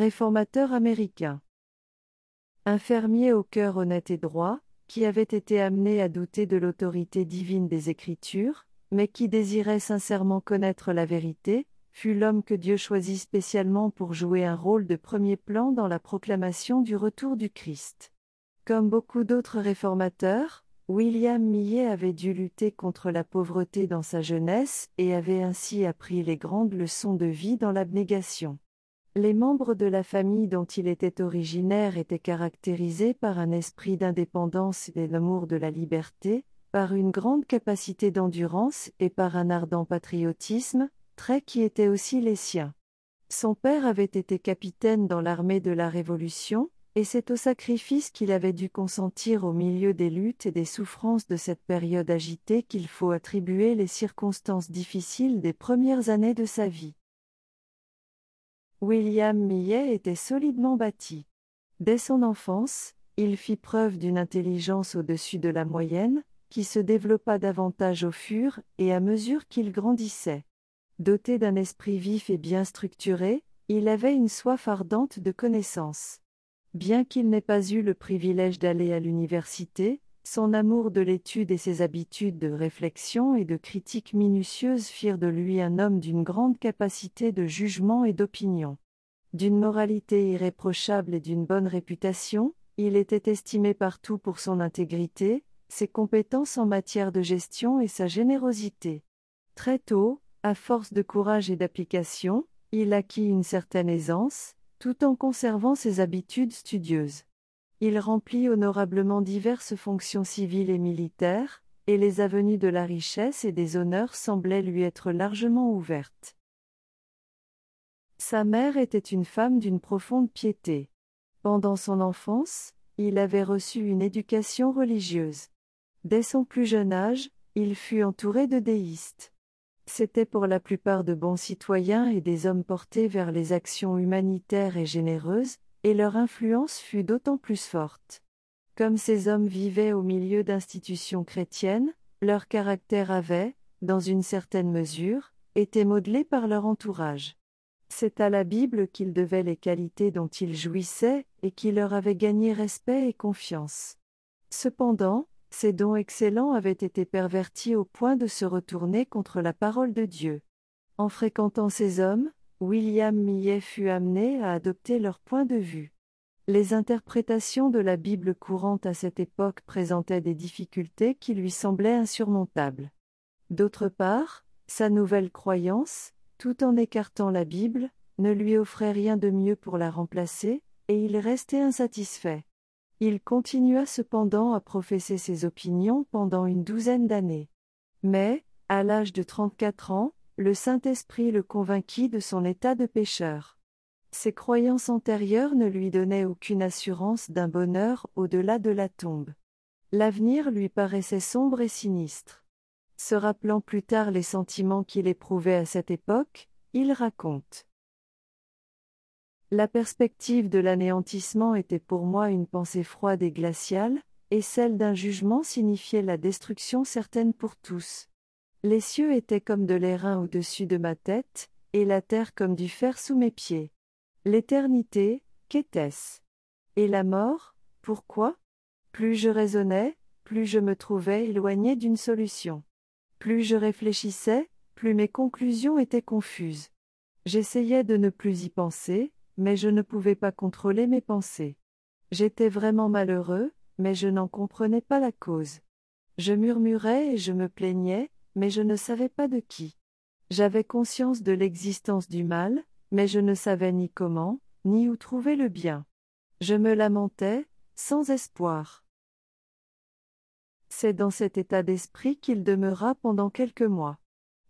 18. Un réformateur américain. Un fermier au cœur honnête et droit, qui avait été amené à douter de l'autorité divine des Écritures, mais qui désirait sincèrement connaître la vérité, fut l'homme que Dieu choisit spécialement pour jouer un rôle de premier plan dans la proclamation du retour du Christ. Comme beaucoup d'autres réformateurs, William Millet avait dû lutter contre la pauvreté dans sa jeunesse et avait ainsi appris les grandes leçons de vie dans l'abnégation. Les membres de la famille dont il était originaire étaient caractérisés par un esprit d'indépendance et l'amour de la liberté, par une grande capacité d'endurance et par un ardent patriotisme, traits qui étaient aussi les siens. Son père avait été capitaine dans l'armée de la Révolution, et c'est au sacrifice qu'il avait dû consentir au milieu des luttes et des souffrances de cette période agitée qu'il faut attribuer les circonstances difficiles des premières années de sa vie. William Millet était solidement bâti. Dès son enfance, il fit preuve d'une intelligence au-dessus de la moyenne, qui se développa davantage au fur et à mesure qu'il grandissait. Doté d'un esprit vif et bien structuré, il avait une soif ardente de connaissances. Bien qu'il n'ait pas eu le privilège d'aller à l'université, son amour de l'étude et ses habitudes de réflexion et de critique minutieuse firent de lui un homme d'une grande capacité de jugement et d'opinion. D'une moralité irréprochable et d'une bonne réputation, il était estimé partout pour son intégrité, ses compétences en matière de gestion et sa générosité. Très tôt, à force de courage et d'application, il acquit une certaine aisance, tout en conservant ses habitudes studieuses. Il remplit honorablement diverses fonctions civiles et militaires, et les avenues de la richesse et des honneurs semblaient lui être largement ouvertes. Sa mère était une femme d'une profonde piété. Pendant son enfance, il avait reçu une éducation religieuse. Dès son plus jeune âge, il fut entouré de déistes. C'étaient pour la plupart de bons citoyens et des hommes portés vers les actions humanitaires et généreuses, et leur influence fut d'autant plus forte. Comme ces hommes vivaient au milieu d'institutions chrétiennes, leur caractère avait, dans une certaine mesure, été modelé par leur entourage. C'est à la Bible qu'ils devaient les qualités dont ils jouissaient et qui leur avaient gagné respect et confiance. Cependant, ces dons excellents avaient été pervertis au point de se retourner contre la parole de Dieu. En fréquentant ces hommes, William Millet fut amené à adopter leur point de vue. Les interprétations de la Bible courante à cette époque présentaient des difficultés qui lui semblaient insurmontables. D'autre part, sa nouvelle croyance, tout en écartant la Bible, ne lui offrait rien de mieux pour la remplacer, et il restait insatisfait. Il continua cependant à professer ses opinions pendant une douzaine d'années. Mais, à l'âge de 34 ans, le Saint-Esprit le convainquit de son état de pécheur. Ses croyances antérieures ne lui donnaient aucune assurance d'un bonheur au-delà de la tombe. L'avenir lui paraissait sombre et sinistre. Se rappelant plus tard les sentiments qu'il éprouvait à cette époque, il raconte. La perspective de l'anéantissement était pour moi une pensée froide et glaciale, et celle d'un jugement signifiait la destruction certaine pour tous. Les cieux étaient comme de l'airain au-dessus de ma tête, et la terre comme du fer sous mes pieds. L'éternité, qu'était-ce? Et la mort, pourquoi? Plus je raisonnais, plus je me trouvais éloigné d'une solution. Plus je réfléchissais, plus mes conclusions étaient confuses. J'essayais de ne plus y penser, mais je ne pouvais pas contrôler mes pensées. J'étais vraiment malheureux, mais je n'en comprenais pas la cause. Je murmurais et je me plaignais, mais je ne savais pas de qui. J'avais conscience de l'existence du mal, mais je ne savais ni comment, ni où trouver le bien. Je me lamentais, sans espoir. C'est dans cet état d'esprit qu'il demeura pendant quelques mois.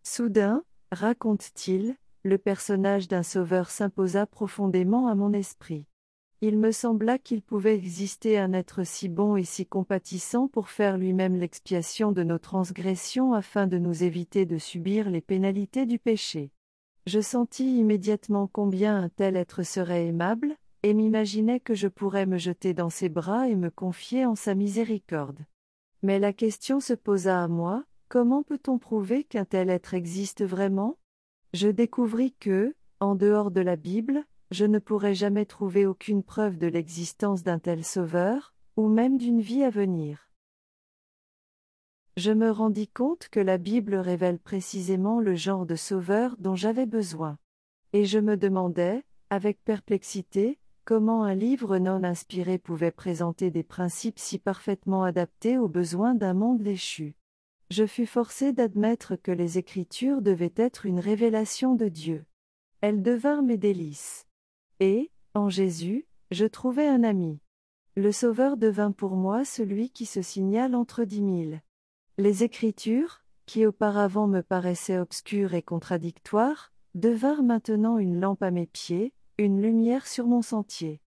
Soudain, raconte-t-il, le personnage d'un sauveur s'imposa profondément à mon esprit. Il me sembla qu'il pouvait exister un être si bon et si compatissant pour faire lui-même l'expiation de nos transgressions afin de nous éviter de subir les pénalités du péché. Je sentis immédiatement combien un tel être serait aimable, et m'imaginais que je pourrais me jeter dans ses bras et me confier en sa miséricorde. Mais la question se posa à moi, comment peut-on prouver qu'un tel être existe vraiment? Je découvris que, en dehors de la Bible, je ne pourrai jamais trouver aucune preuve de l'existence d'un tel sauveur, ou même d'une vie à venir. Je me rendis compte que la Bible révèle précisément le genre de sauveur dont j'avais besoin. Et je me demandais, avec perplexité, comment un livre non inspiré pouvait présenter des principes si parfaitement adaptés aux besoins d'un monde déchu. Je fus forcé d'admettre que les Écritures devaient être une révélation de Dieu. Elles devinrent mes délices. Et, en Jésus, je trouvai un ami. Le Sauveur devint pour moi celui qui se signale entre dix mille. Les Écritures, qui auparavant me paraissaient obscures et contradictoires, devinrent maintenant une lampe à mes pieds, une lumière sur mon sentier.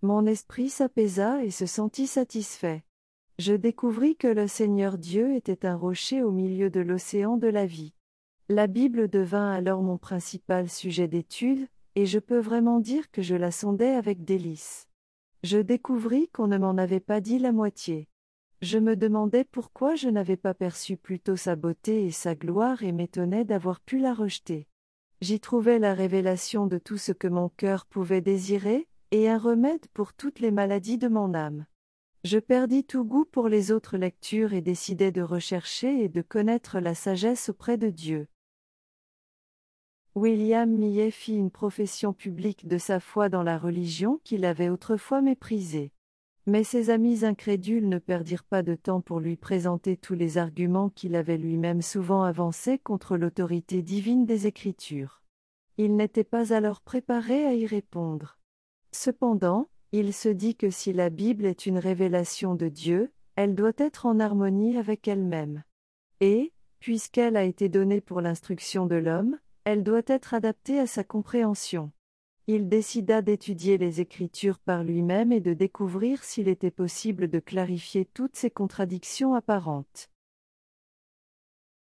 Mon esprit s'apaisa et se sentit satisfait. Je découvris que le Seigneur Dieu était un rocher au milieu de l'océan de la vie. La Bible devint alors mon principal sujet d'étude, et je peux vraiment dire que je la sondais avec délice. Je découvris qu'on ne m'en avait pas dit la moitié. Je me demandais pourquoi je n'avais pas perçu plutôt sa beauté et sa gloire et m'étonnais d'avoir pu la rejeter. J'y trouvais la révélation de tout ce que mon cœur pouvait désirer, et un remède pour toutes les maladies de mon âme. Je perdis tout goût pour les autres lectures et décidai de rechercher et de connaître la sagesse auprès de Dieu. William Millet fit une profession publique de sa foi dans la religion qu'il avait autrefois méprisée. Mais ses amis incrédules ne perdirent pas de temps pour lui présenter tous les arguments qu'il avait lui-même souvent avancés contre l'autorité divine des Écritures. Il n'était pas alors préparé à y répondre. Cependant, il se dit que si la Bible est une révélation de Dieu, elle doit être en harmonie avec elle-même. Et, puisqu'elle a été donnée pour l'instruction de l'homme, elle doit être adaptée à sa compréhension il décida d'étudier les Écritures par lui-même et de découvrir s'il était possible de clarifier toutes ces contradictions apparentes.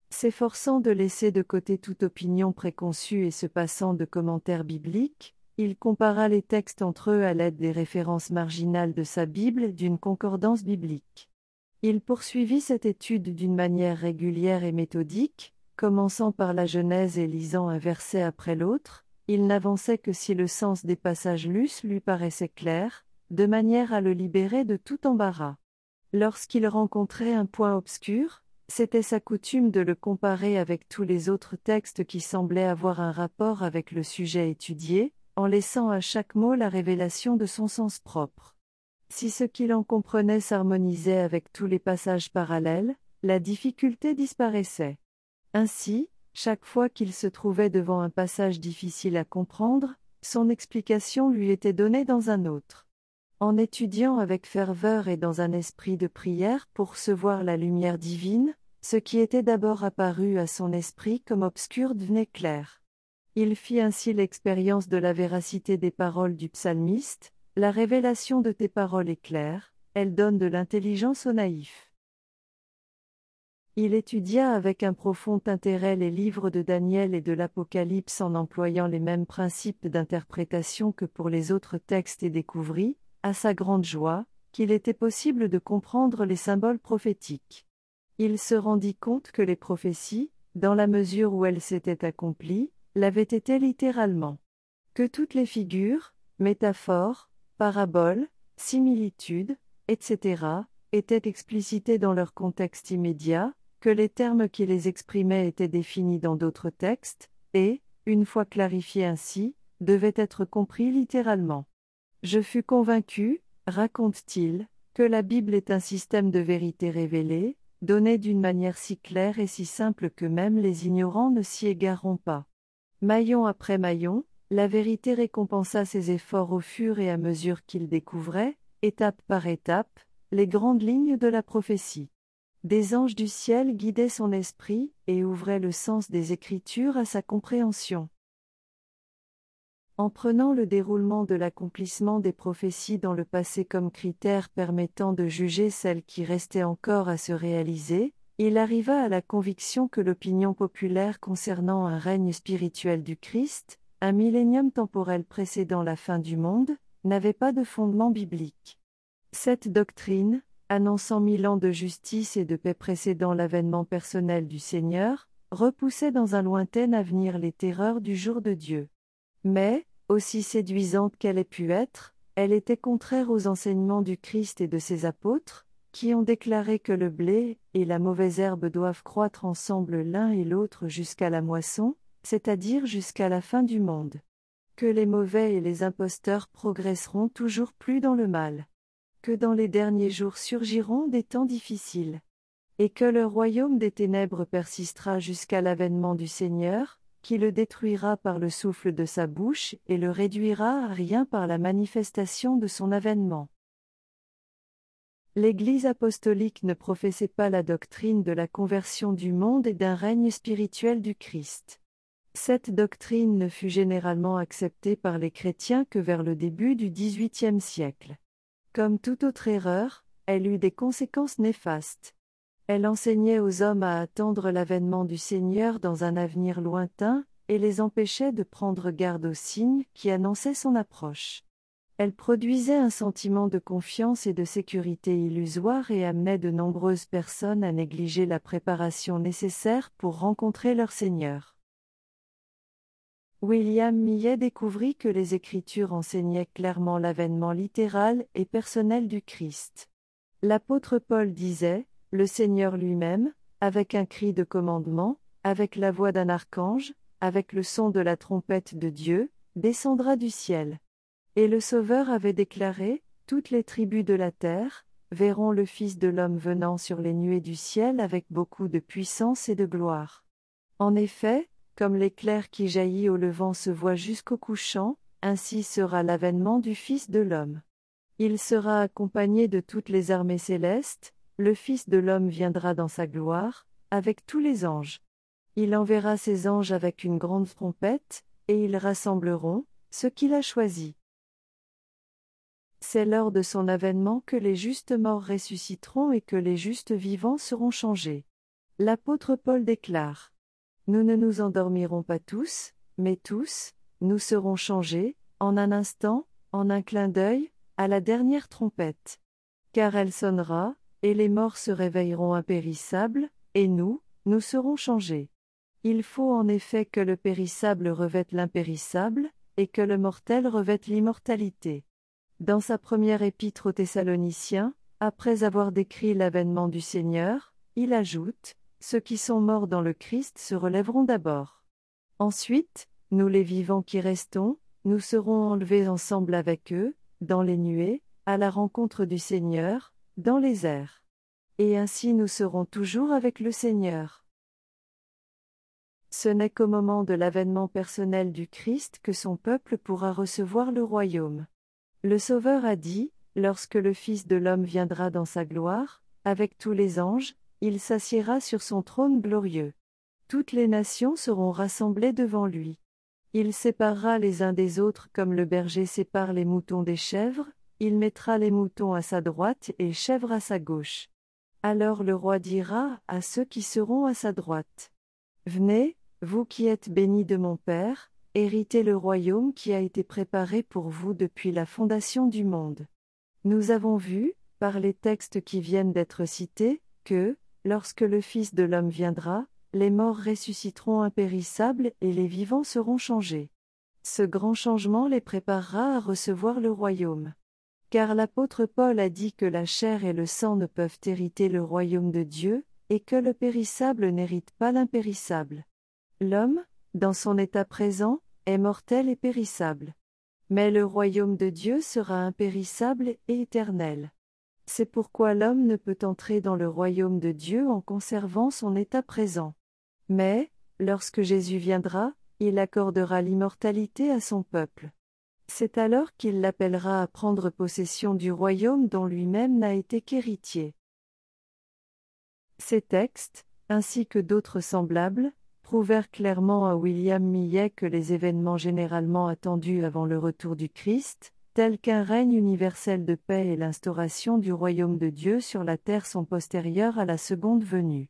S'efforçant de laisser de côté toute opinion préconçue et se passant de commentaires bibliques, il compara les textes entre eux à l'aide des références marginales de sa Bible d'une concordance biblique. Il poursuivit cette étude d'une manière régulière et méthodique, commençant par la Genèse et lisant un verset après l'autre, il n'avançait que si le sens des passages lus lui paraissait clair, de manière à le libérer de tout embarras. Lorsqu'il rencontrait un point obscur, c'était sa coutume de le comparer avec tous les autres textes qui semblaient avoir un rapport avec le sujet étudié, en laissant à chaque mot la révélation de son sens propre. Si ce qu'il en comprenait s'harmonisait avec tous les passages parallèles, la difficulté disparaissait. Ainsi, chaque fois qu'il se trouvait devant un passage difficile à comprendre, son explication lui était donnée dans un autre. En étudiant avec ferveur et dans un esprit de prière pour recevoir la lumière divine, ce qui était d'abord apparu à son esprit comme obscur devenait clair. Il fit ainsi l'expérience de la véracité des paroles du psalmiste, la révélation de tes paroles est claire, elle donne de l'intelligence aux naïfs. Il étudia avec un profond intérêt les livres de Daniel et de l'Apocalypse en employant les mêmes principes d'interprétation que pour les autres textes et découvrit, à sa grande joie, qu'il était possible de comprendre les symboles prophétiques. Il se rendit compte que les prophéties, dans la mesure où elles s'étaient accomplies, l'avaient été littéralement. Que toutes les figures, métaphores, paraboles, similitudes, etc., étaient explicitées dans leur contexte immédiat, que les termes qui les exprimaient étaient définis dans d'autres textes, et, une fois clarifiés ainsi, devaient être compris littéralement. Je fus convaincu, raconte-t-il, que la Bible est un système de vérité révélée, donné d'une manière si claire et si simple que même les ignorants ne s'y égareront pas. Maillon après maillon, la vérité récompensa ses efforts au fur et à mesure qu'il découvrait, étape par étape, les grandes lignes de la prophétie. Des anges du ciel guidaient son esprit, et ouvraient le sens des Écritures à sa compréhension. En prenant le déroulement de l'accomplissement des prophéties dans le passé comme critère permettant de juger celles qui restaient encore à se réaliser, il arriva à la conviction que l'opinion populaire concernant un règne spirituel du Christ, un millénium temporel précédant la fin du monde, n'avait pas de fondement biblique. Cette doctrine, annonçant mille ans de justice et de paix précédant l'avènement personnel du Seigneur, repoussait dans un lointain avenir les terreurs du jour de Dieu. Mais, aussi séduisante qu'elle ait pu être, elle était contraire aux enseignements du Christ et de ses apôtres, qui ont déclaré que le blé et la mauvaise herbe doivent croître ensemble l'un et l'autre jusqu'à la moisson, c'est-à-dire jusqu'à la fin du monde. Que les mauvais et les imposteurs progresseront toujours plus dans le mal. Que dans les derniers jours surgiront des temps difficiles. Et que le royaume des ténèbres persistera jusqu'à l'avènement du Seigneur, qui le détruira par le souffle de sa bouche et le réduira à rien par la manifestation de son avènement. L'Église apostolique ne professait pas la doctrine de la conversion du monde et d'un règne spirituel du Christ. Cette doctrine ne fut généralement acceptée par les chrétiens que vers le début du XVIIIe siècle. Comme toute autre erreur, elle eut des conséquences néfastes. Elle enseignait aux hommes à attendre l'avènement du Seigneur dans un avenir lointain, et les empêchait de prendre garde aux signes qui annonçaient son approche. Elle produisait un sentiment de confiance et de sécurité illusoire et amenait de nombreuses personnes à négliger la préparation nécessaire pour rencontrer leur Seigneur. William Millet découvrit que les Écritures enseignaient clairement l'avènement littéral et personnel du Christ. L'apôtre Paul disait, Le Seigneur lui-même, avec un cri de commandement, avec la voix d'un archange, avec le son de la trompette de Dieu, descendra du ciel. Et le Sauveur avait déclaré, Toutes les tribus de la terre, verront le Fils de l'homme venant sur les nuées du ciel avec beaucoup de puissance et de gloire. En effet, comme l'éclair qui jaillit au levant se voit jusqu'au couchant, ainsi sera l'avènement du Fils de l'homme. Il sera accompagné de toutes les armées célestes, le Fils de l'homme viendra dans sa gloire, avec tous les anges. Il enverra ses anges avec une grande trompette, et ils rassembleront, ceux qu'il a choisis. C'est lors de son avènement que les justes morts ressusciteront et que les justes vivants seront changés. L'apôtre Paul déclare nous ne nous endormirons pas tous, mais tous, nous serons changés, en un instant, en un clin d'œil, à la dernière trompette. Car elle sonnera, et les morts se réveilleront impérissables, et nous, nous serons changés. Il faut en effet que le périssable revête l'impérissable, et que le mortel revête l'immortalité. Dans sa première épître aux Thessaloniciens, après avoir décrit l'avènement du Seigneur, il ajoute, ceux qui sont morts dans le Christ se relèveront d'abord. Ensuite, nous les vivants qui restons, nous serons enlevés ensemble avec eux, dans les nuées, à la rencontre du Seigneur, dans les airs. Et ainsi nous serons toujours avec le Seigneur. Ce n'est qu'au moment de l'avènement personnel du Christ que son peuple pourra recevoir le royaume. Le Sauveur a dit, lorsque le Fils de l'homme viendra dans sa gloire, avec tous les anges, il s'assiera sur son trône glorieux. Toutes les nations seront rassemblées devant lui. Il séparera les uns des autres comme le berger sépare les moutons des chèvres, il mettra les moutons à sa droite et chèvres à sa gauche. Alors le roi dira à ceux qui seront à sa droite. Venez, vous qui êtes bénis de mon Père, héritez le royaume qui a été préparé pour vous depuis la fondation du monde. Nous avons vu, par les textes qui viennent d'être cités, que, Lorsque le Fils de l'homme viendra, les morts ressusciteront impérissables et les vivants seront changés. Ce grand changement les préparera à recevoir le royaume. Car l'apôtre Paul a dit que la chair et le sang ne peuvent hériter le royaume de Dieu, et que le périssable n'hérite pas l'impérissable. L'homme, dans son état présent, est mortel et périssable. Mais le royaume de Dieu sera impérissable et éternel. C'est pourquoi l'homme ne peut entrer dans le royaume de Dieu en conservant son état présent. Mais, lorsque Jésus viendra, il accordera l'immortalité à son peuple. C'est alors qu'il l'appellera à prendre possession du royaume dont lui-même n'a été qu'héritier. Ces textes, ainsi que d'autres semblables, prouvèrent clairement à William Millet que les événements généralement attendus avant le retour du Christ, tels qu'un règne universel de paix et l'instauration du royaume de Dieu sur la terre sont postérieurs à la seconde venue.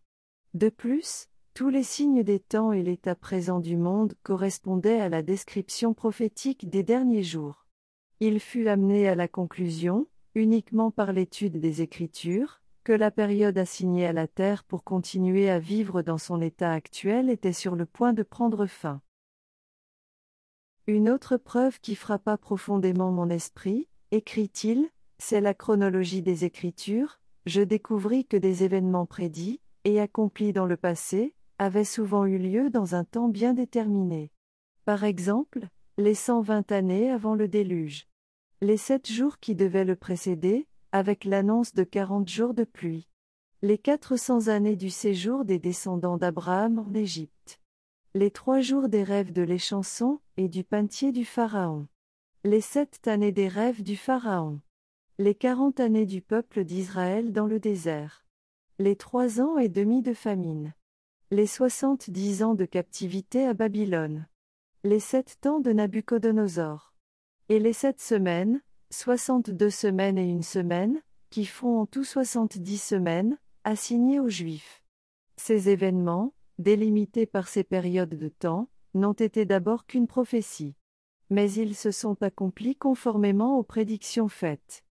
De plus, tous les signes des temps et l'état présent du monde correspondaient à la description prophétique des derniers jours. Il fut amené à la conclusion, uniquement par l'étude des Écritures, que la période assignée à la terre pour continuer à vivre dans son état actuel était sur le point de prendre fin. Une autre preuve qui frappa profondément mon esprit, écrit-il, c'est la chronologie des Écritures, je découvris que des événements prédits, et accomplis dans le passé, avaient souvent eu lieu dans un temps bien déterminé. Par exemple, les 120 années avant le déluge. Les sept jours qui devaient le précéder, avec l'annonce de 40 jours de pluie. Les 400 années du séjour des descendants d'Abraham en Égypte les trois jours des rêves de l'échanson, et du peintier du Pharaon. Les sept années des rêves du Pharaon. Les quarante années du peuple d'Israël dans le désert. Les trois ans et demi de famine. Les soixante-dix ans de captivité à Babylone. Les sept temps de Nabuchodonosor. Et les sept semaines, soixante-deux semaines et une semaine, qui font en tout soixante-dix semaines, assignées aux Juifs. Ces événements, délimités par ces périodes de temps, n'ont été d'abord qu'une prophétie. Mais ils se sont accomplis conformément aux prédictions faites.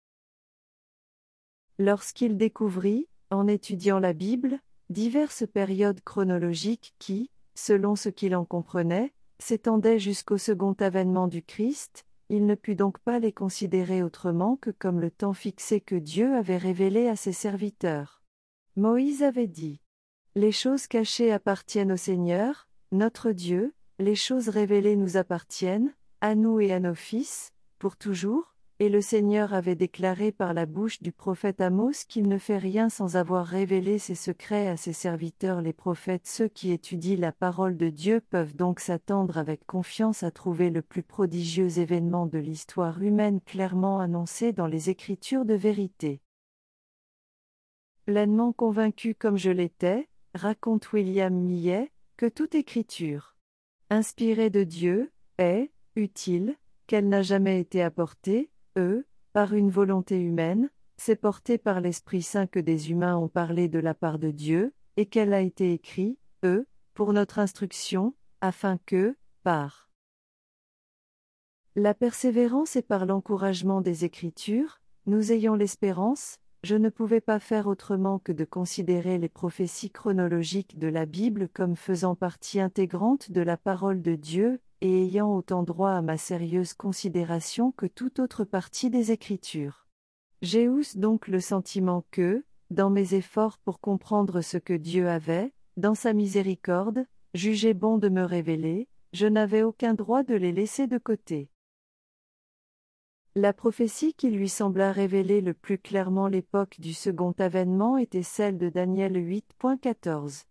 Lorsqu'il découvrit, en étudiant la Bible, diverses périodes chronologiques qui, selon ce qu'il en comprenait, s'étendaient jusqu'au second avènement du Christ, il ne put donc pas les considérer autrement que comme le temps fixé que Dieu avait révélé à ses serviteurs. Moïse avait dit les choses cachées appartiennent au Seigneur, notre Dieu, les choses révélées nous appartiennent, à nous et à nos fils, pour toujours, et le Seigneur avait déclaré par la bouche du prophète Amos qu'il ne fait rien sans avoir révélé ses secrets à ses serviteurs les prophètes. Ceux qui étudient la parole de Dieu peuvent donc s'attendre avec confiance à trouver le plus prodigieux événement de l'histoire humaine clairement annoncé dans les Écritures de vérité. Pleinement convaincu comme je l'étais, raconte William Millet, que toute écriture inspirée de Dieu est utile, qu'elle n'a jamais été apportée, eux, par une volonté humaine, c'est porté par l'Esprit Saint que des humains ont parlé de la part de Dieu, et qu'elle a été écrite, eux, pour notre instruction, afin que, par la persévérance et par l'encouragement des Écritures, nous ayons l'espérance, je ne pouvais pas faire autrement que de considérer les prophéties chronologiques de la Bible comme faisant partie intégrante de la parole de Dieu, et ayant autant droit à ma sérieuse considération que toute autre partie des Écritures. J'ai donc le sentiment que, dans mes efforts pour comprendre ce que Dieu avait, dans sa miséricorde, jugé bon de me révéler, je n'avais aucun droit de les laisser de côté. La prophétie qui lui sembla révéler le plus clairement l'époque du second avènement était celle de Daniel 8.14.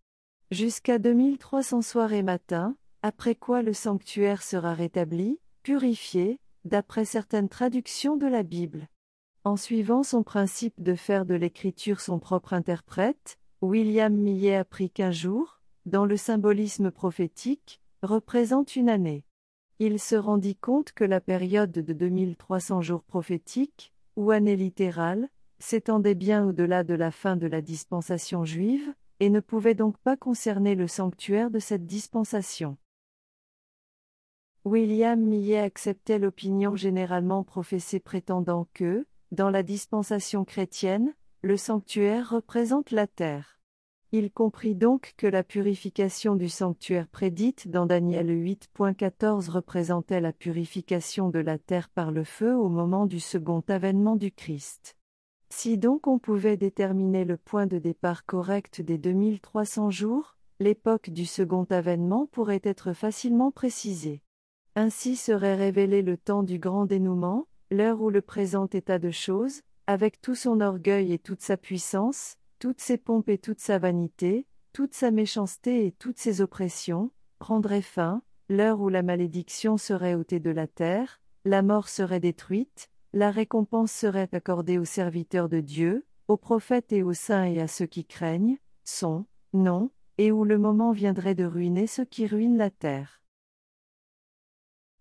Jusqu'à 2300 soirs et matins, après quoi le sanctuaire sera rétabli, purifié, d'après certaines traductions de la Bible. En suivant son principe de faire de l'écriture son propre interprète, William Millet apprit qu'un jour, dans le symbolisme prophétique, représente une année il se rendit compte que la période de 2300 jours prophétiques, ou année littérale, s'étendait bien au-delà de la fin de la dispensation juive, et ne pouvait donc pas concerner le sanctuaire de cette dispensation. William Millet acceptait l'opinion généralement professée prétendant que, dans la dispensation chrétienne, le sanctuaire représente la terre. Il comprit donc que la purification du sanctuaire prédite dans Daniel 8.14 représentait la purification de la terre par le feu au moment du second avènement du Christ. Si donc on pouvait déterminer le point de départ correct des 2300 jours, l'époque du second avènement pourrait être facilement précisée. Ainsi serait révélé le temps du grand dénouement, l'heure où le présent état de choses, avec tout son orgueil et toute sa puissance, toutes ses pompes et toute sa vanité, toute sa méchanceté et toutes ses oppressions, prendraient fin, l'heure où la malédiction serait ôtée de la terre, la mort serait détruite, la récompense serait accordée aux serviteurs de Dieu, aux prophètes et aux saints et à ceux qui craignent, son nom, et où le moment viendrait de ruiner ceux qui ruinent la terre.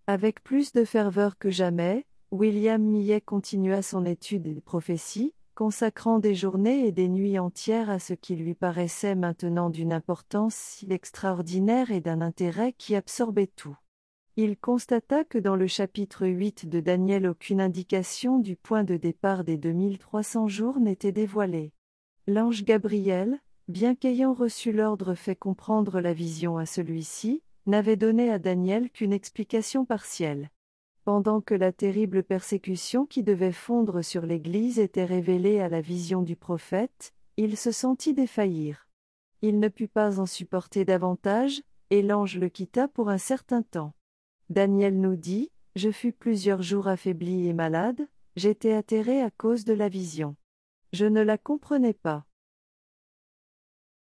Avec plus de ferveur que jamais, William Millet continua son étude des prophéties, consacrant des journées et des nuits entières à ce qui lui paraissait maintenant d'une importance si extraordinaire et d'un intérêt qui absorbait tout. Il constata que dans le chapitre 8 de Daniel aucune indication du point de départ des 2300 jours n'était dévoilée. L'ange Gabriel, bien qu'ayant reçu l'ordre fait comprendre la vision à celui-ci, n'avait donné à Daniel qu'une explication partielle. Pendant que la terrible persécution qui devait fondre sur l'Église était révélée à la vision du prophète, il se sentit défaillir. Il ne put pas en supporter davantage, et l'ange le quitta pour un certain temps. Daniel nous dit, Je fus plusieurs jours affaibli et malade, j'étais atterré à cause de la vision. Je ne la comprenais pas.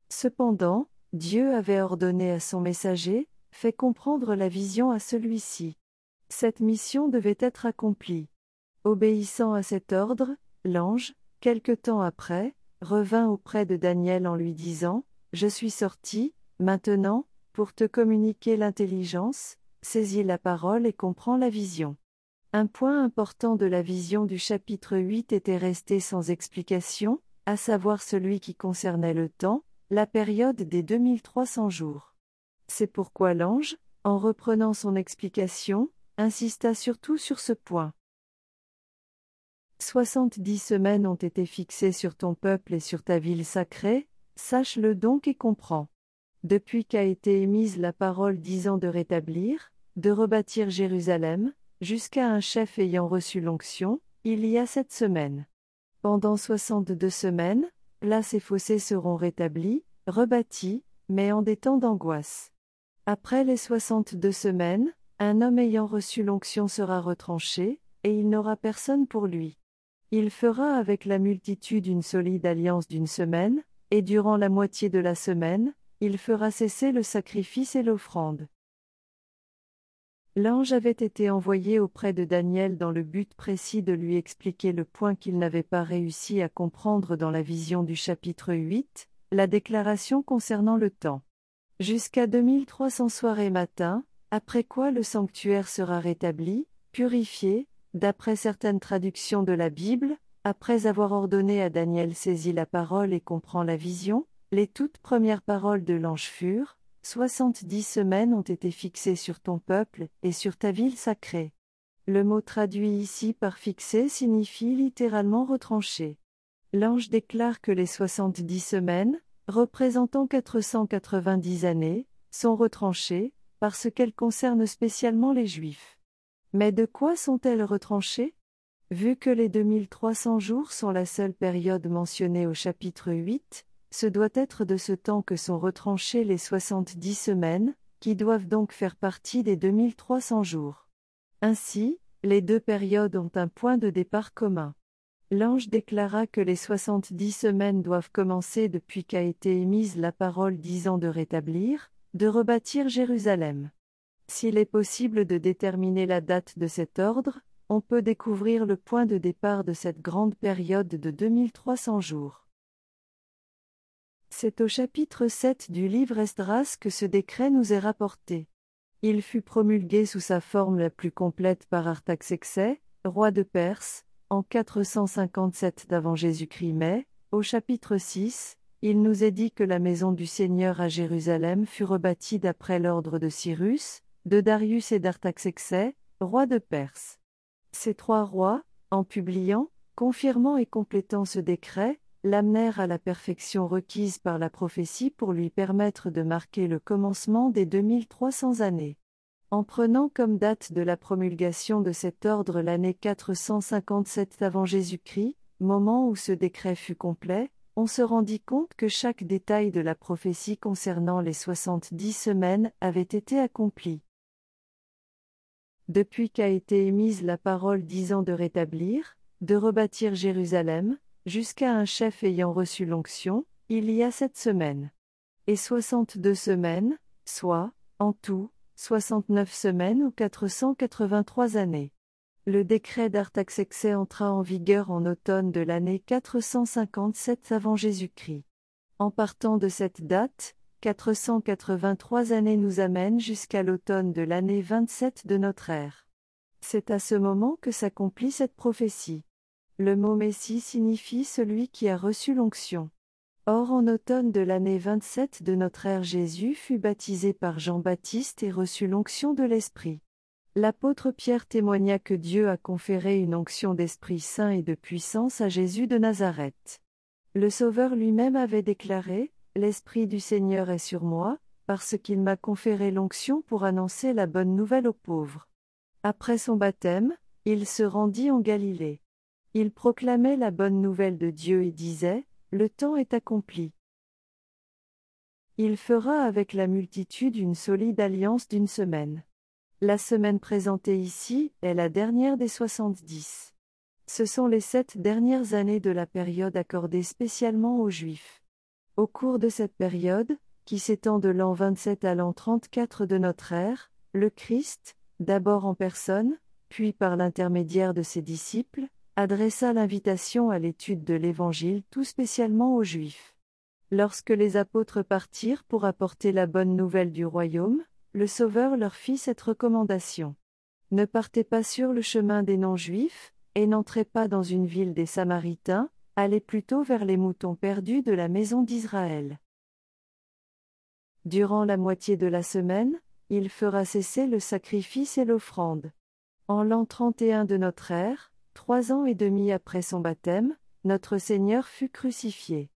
Cependant, Dieu avait ordonné à son messager, fait comprendre la vision à celui-ci. Cette mission devait être accomplie. Obéissant à cet ordre, l'ange, quelque temps après, revint auprès de Daniel en lui disant, Je suis sorti, maintenant, pour te communiquer l'intelligence, saisis la parole et comprends la vision. Un point important de la vision du chapitre 8 était resté sans explication, à savoir celui qui concernait le temps, la période des 2300 jours. C'est pourquoi l'ange, en reprenant son explication, insista surtout sur ce point. Soixante-dix semaines ont été fixées sur ton peuple et sur ta ville sacrée, sache-le donc et comprends. Depuis qu'a été émise la parole disant de rétablir, de rebâtir Jérusalem, jusqu'à un chef ayant reçu l'onction, il y a sept semaines. Pendant soixante-deux semaines, place et fossés seront rétablis, rebâtis, mais en des temps d'angoisse. Après les soixante-deux semaines, un homme ayant reçu l'onction sera retranché, et il n'aura personne pour lui. Il fera avec la multitude une solide alliance d'une semaine, et durant la moitié de la semaine, il fera cesser le sacrifice et l'offrande. L'ange avait été envoyé auprès de Daniel dans le but précis de lui expliquer le point qu'il n'avait pas réussi à comprendre dans la vision du chapitre 8, la déclaration concernant le temps. Jusqu'à 2300 soirées matin, après quoi le sanctuaire sera rétabli, purifié, d'après certaines traductions de la Bible, après avoir ordonné à Daniel saisit la parole et comprend la vision, les toutes premières paroles de l'ange furent, Soixante-dix semaines ont été fixées sur ton peuple et sur ta ville sacrée. Le mot traduit ici par fixé signifie littéralement retranché. L'ange déclare que les soixante-dix semaines, représentant 490 années, sont retranchées, parce qu'elles concernent spécialement les Juifs. Mais de quoi sont-elles retranchées? Vu que les 2300 jours sont la seule période mentionnée au chapitre 8, ce doit être de ce temps que sont retranchées les 70 semaines, qui doivent donc faire partie des 2300 jours. Ainsi, les deux périodes ont un point de départ commun. L'ange déclara que les soixante-dix semaines doivent commencer depuis qu'a été émise la parole disant de rétablir, de rebâtir Jérusalem. S'il est possible de déterminer la date de cet ordre, on peut découvrir le point de départ de cette grande période de 2300 jours. C'est au chapitre 7 du livre Esdras que ce décret nous est rapporté. Il fut promulgué sous sa forme la plus complète par Artaxerxès, roi de Perse, en 457 d'avant Jésus-Christ mais, au chapitre 6, il nous est dit que la maison du Seigneur à Jérusalem fut rebâtie d'après l'ordre de Cyrus, de Darius et d'Artaxerxès, roi de Perse. Ces trois rois, en publiant, confirmant et complétant ce décret, l'amenèrent à la perfection requise par la prophétie pour lui permettre de marquer le commencement des 2300 années. En prenant comme date de la promulgation de cet ordre l'année 457 avant Jésus-Christ, moment où ce décret fut complet, on se rendit compte que chaque détail de la prophétie concernant les soixante-dix semaines avait été accompli. Depuis qu'a été émise la parole disant de rétablir, de rebâtir Jérusalem, jusqu'à un chef ayant reçu l'onction, il y a sept semaines. Et soixante-deux semaines, soit, en tout, 69 semaines ou 483 années. Le décret d'Artaxerxès entra en vigueur en automne de l'année 457 avant Jésus-Christ. En partant de cette date, 483 années nous amènent jusqu'à l'automne de l'année 27 de notre ère. C'est à ce moment que s'accomplit cette prophétie. Le mot Messie signifie celui qui a reçu l'onction. Or en automne de l'année 27 de notre ère Jésus fut baptisé par Jean-Baptiste et reçut l'onction de l'Esprit. L'apôtre Pierre témoigna que Dieu a conféré une onction d'Esprit Saint et de puissance à Jésus de Nazareth. Le Sauveur lui-même avait déclaré, L'Esprit du Seigneur est sur moi, parce qu'il m'a conféré l'onction pour annoncer la bonne nouvelle aux pauvres. Après son baptême, il se rendit en Galilée. Il proclamait la bonne nouvelle de Dieu et disait, Le temps est accompli. Il fera avec la multitude une solide alliance d'une semaine. La semaine présentée ici est la dernière des 70. Ce sont les sept dernières années de la période accordée spécialement aux Juifs. Au cours de cette période, qui s'étend de l'an 27 à l'an 34 de notre ère, le Christ, d'abord en personne, puis par l'intermédiaire de ses disciples, adressa l'invitation à l'étude de l'Évangile tout spécialement aux Juifs. Lorsque les apôtres partirent pour apporter la bonne nouvelle du royaume, le Sauveur leur fit cette recommandation. Ne partez pas sur le chemin des non-juifs, et n'entrez pas dans une ville des Samaritains, allez plutôt vers les moutons perdus de la maison d'Israël. Durant la moitié de la semaine, il fera cesser le sacrifice et l'offrande. En l'an 31 de notre ère, trois ans et demi après son baptême, notre Seigneur fut crucifié.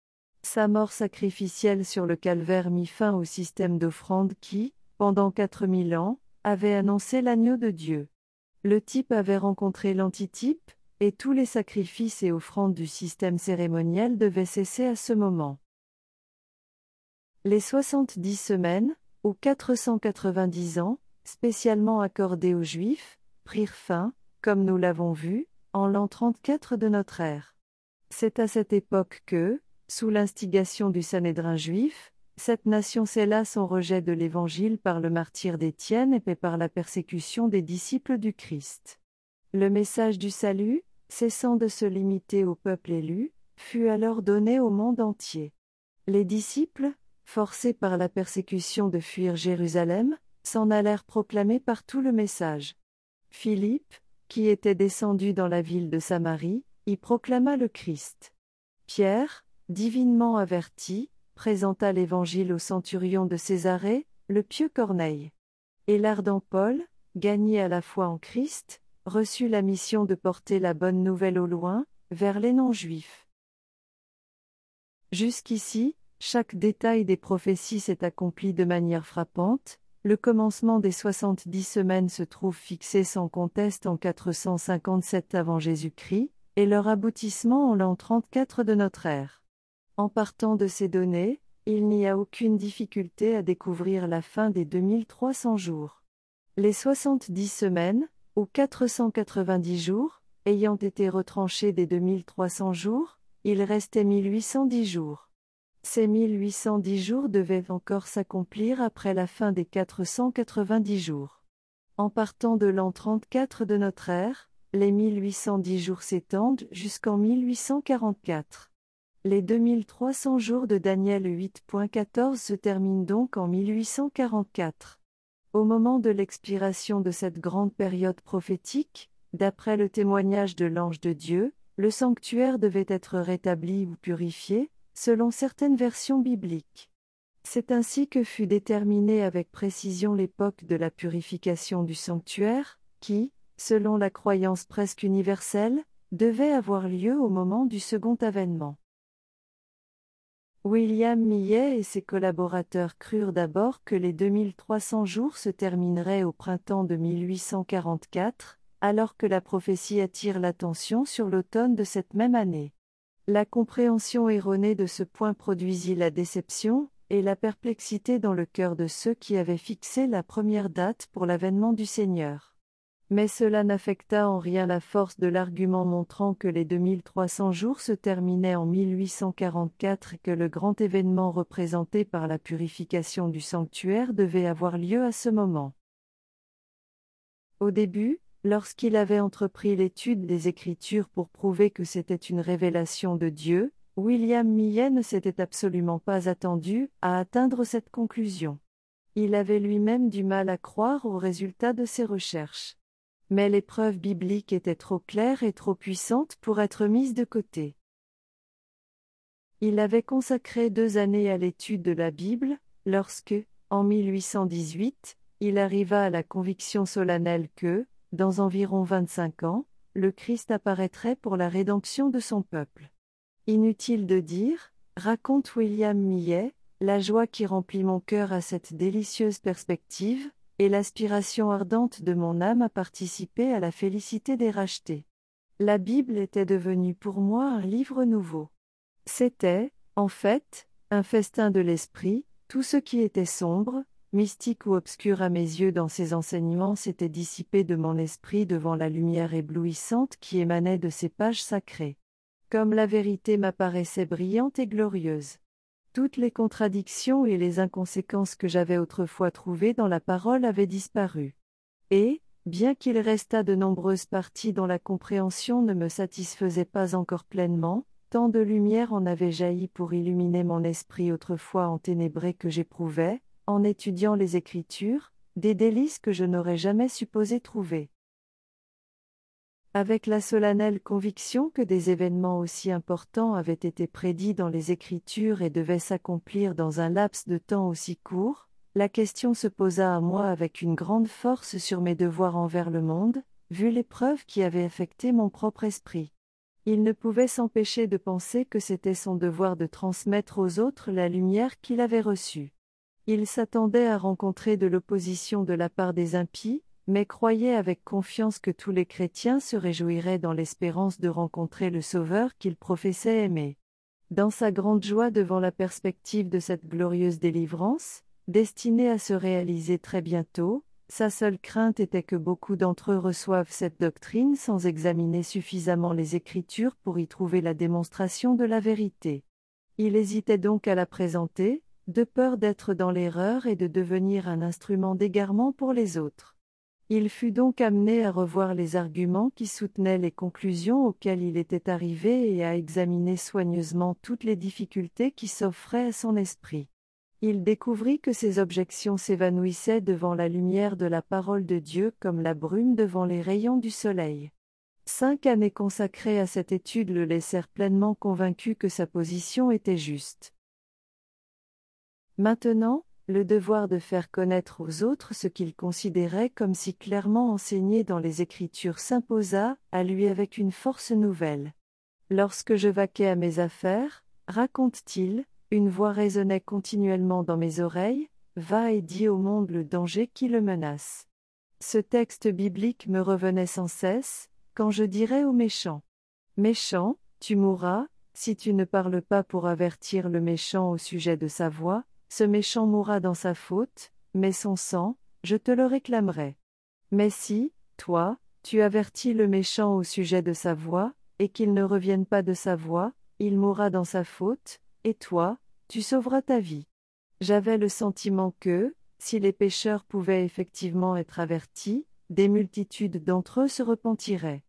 Sa mort sacrificielle sur le calvaire mit fin au système d'offrande qui, pendant quatre mille ans, avait annoncé l'agneau de Dieu. Le type avait rencontré l'antitype, et tous les sacrifices et offrandes du système cérémoniel devaient cesser à ce moment. Les 70 semaines, ou 490 ans, spécialement accordés aux Juifs, prirent fin, comme nous l'avons vu, en l'an 34 de notre ère. C'est à cette époque que, sous l'instigation du Sanhédrin juif, cette nation scella son rejet de l'Évangile par le martyr d'Étienne et par la persécution des disciples du Christ. Le message du salut, cessant de se limiter au peuple élu, fut alors donné au monde entier. Les disciples, forcés par la persécution de fuir Jérusalem, s'en allèrent proclamer partout le message. Philippe, qui était descendu dans la ville de Samarie, y proclama le Christ. Pierre, divinement averti, présenta l'Évangile au centurion de Césarée, le pieux Corneille. Et l'ardent Paul, gagné à la foi en Christ, reçut la mission de porter la bonne nouvelle au loin, vers les non-juifs. Jusqu'ici, chaque détail des prophéties s'est accompli de manière frappante, le commencement des 70 semaines se trouve fixé sans conteste en 457 avant Jésus-Christ, et leur aboutissement en l'an 34 de notre ère. En partant de ces données, il n'y a aucune difficulté à découvrir la fin des 2300 jours. Les 70 semaines, ou 490 jours, ayant été retranchés des 2300 jours, il restait 1810 jours. Ces 1810 jours devaient encore s'accomplir après la fin des 490 jours. En partant de l'an 34 de notre ère, les 1810 jours s'étendent jusqu'en 1844. Les 2300 jours de Daniel 8.14 se terminent donc en 1844. Au moment de l'expiration de cette grande période prophétique, d'après le témoignage de l'ange de Dieu, le sanctuaire devait être rétabli ou purifié, selon certaines versions bibliques. C'est ainsi que fut déterminée avec précision l'époque de la purification du sanctuaire, qui, selon la croyance presque universelle, devait avoir lieu au moment du second avènement. William Millet et ses collaborateurs crurent d'abord que les 2300 jours se termineraient au printemps de 1844, alors que la prophétie attire l'attention sur l'automne de cette même année. La compréhension erronée de ce point produisit la déception, et la perplexité dans le cœur de ceux qui avaient fixé la première date pour l'avènement du Seigneur. Mais cela n'affecta en rien la force de l'argument montrant que les 2300 jours se terminaient en 1844 et que le grand événement représenté par la purification du sanctuaire devait avoir lieu à ce moment. Au début, Lorsqu'il avait entrepris l'étude des Écritures pour prouver que c'était une révélation de Dieu, William Millet ne s'était absolument pas attendu à atteindre cette conclusion. Il avait lui-même du mal à croire aux résultats de ses recherches. Mais les preuves bibliques étaient trop claires et trop puissantes pour être mises de côté. Il avait consacré deux années à l'étude de la Bible, lorsque, en 1818, il arriva à la conviction solennelle que, dans environ 25 ans, le Christ apparaîtrait pour la rédemption de son peuple. Inutile de dire, raconte William Millet, la joie qui remplit mon cœur à cette délicieuse perspective, et l'aspiration ardente de mon âme à participer à la félicité des rachetés. La Bible était devenue pour moi un livre nouveau. C'était, en fait, un festin de l'esprit, tout ce qui était sombre, mystique ou obscur à mes yeux dans ces enseignements s'était dissipé de mon esprit devant la lumière éblouissante qui émanait de ces pages sacrées. Comme la vérité m'apparaissait brillante et glorieuse. Toutes les contradictions et les inconséquences que j'avais autrefois trouvées dans la parole avaient disparu. Et, bien qu'il restât de nombreuses parties dont la compréhension ne me satisfaisait pas encore pleinement, tant de lumière en avait jailli pour illuminer mon esprit autrefois enténébré que j'éprouvais, en étudiant les Écritures, des délices que je n'aurais jamais supposé trouver. Avec la solennelle conviction que des événements aussi importants avaient été prédits dans les Écritures et devaient s'accomplir dans un laps de temps aussi court, la question se posa à moi avec une grande force sur mes devoirs envers le monde, vu l'épreuve qui avait affecté mon propre esprit. Il ne pouvait s'empêcher de penser que c'était son devoir de transmettre aux autres la lumière qu'il avait reçue. Il s'attendait à rencontrer de l'opposition de la part des impies, mais croyait avec confiance que tous les chrétiens se réjouiraient dans l'espérance de rencontrer le Sauveur qu'il professait aimer. Dans sa grande joie devant la perspective de cette glorieuse délivrance, destinée à se réaliser très bientôt, sa seule crainte était que beaucoup d'entre eux reçoivent cette doctrine sans examiner suffisamment les Écritures pour y trouver la démonstration de la vérité. Il hésitait donc à la présenter, de peur d'être dans l'erreur et de devenir un instrument d'égarement pour les autres. Il fut donc amené à revoir les arguments qui soutenaient les conclusions auxquelles il était arrivé et à examiner soigneusement toutes les difficultés qui s'offraient à son esprit. Il découvrit que ses objections s'évanouissaient devant la lumière de la parole de Dieu comme la brume devant les rayons du soleil. Cinq années consacrées à cette étude le laissèrent pleinement convaincu que sa position était juste. Maintenant, le devoir de faire connaître aux autres ce qu'il considérait comme si clairement enseigné dans les Écritures s'imposa, à lui avec une force nouvelle. Lorsque je vaquais à mes affaires, raconte-t-il, une voix résonnait continuellement dans mes oreilles, Va et dis au monde le danger qui le menace. Ce texte biblique me revenait sans cesse, quand je dirais aux méchants. Méchant, tu mourras, si tu ne parles pas pour avertir le méchant au sujet de sa voix, ce méchant mourra dans sa faute, mais son sang, je te le réclamerai. Mais si, toi, tu avertis le méchant au sujet de sa voix, et qu'il ne revienne pas de sa voix, il mourra dans sa faute, et toi, tu sauveras ta vie. J'avais le sentiment que, si les pécheurs pouvaient effectivement être avertis, des multitudes d'entre eux se repentiraient.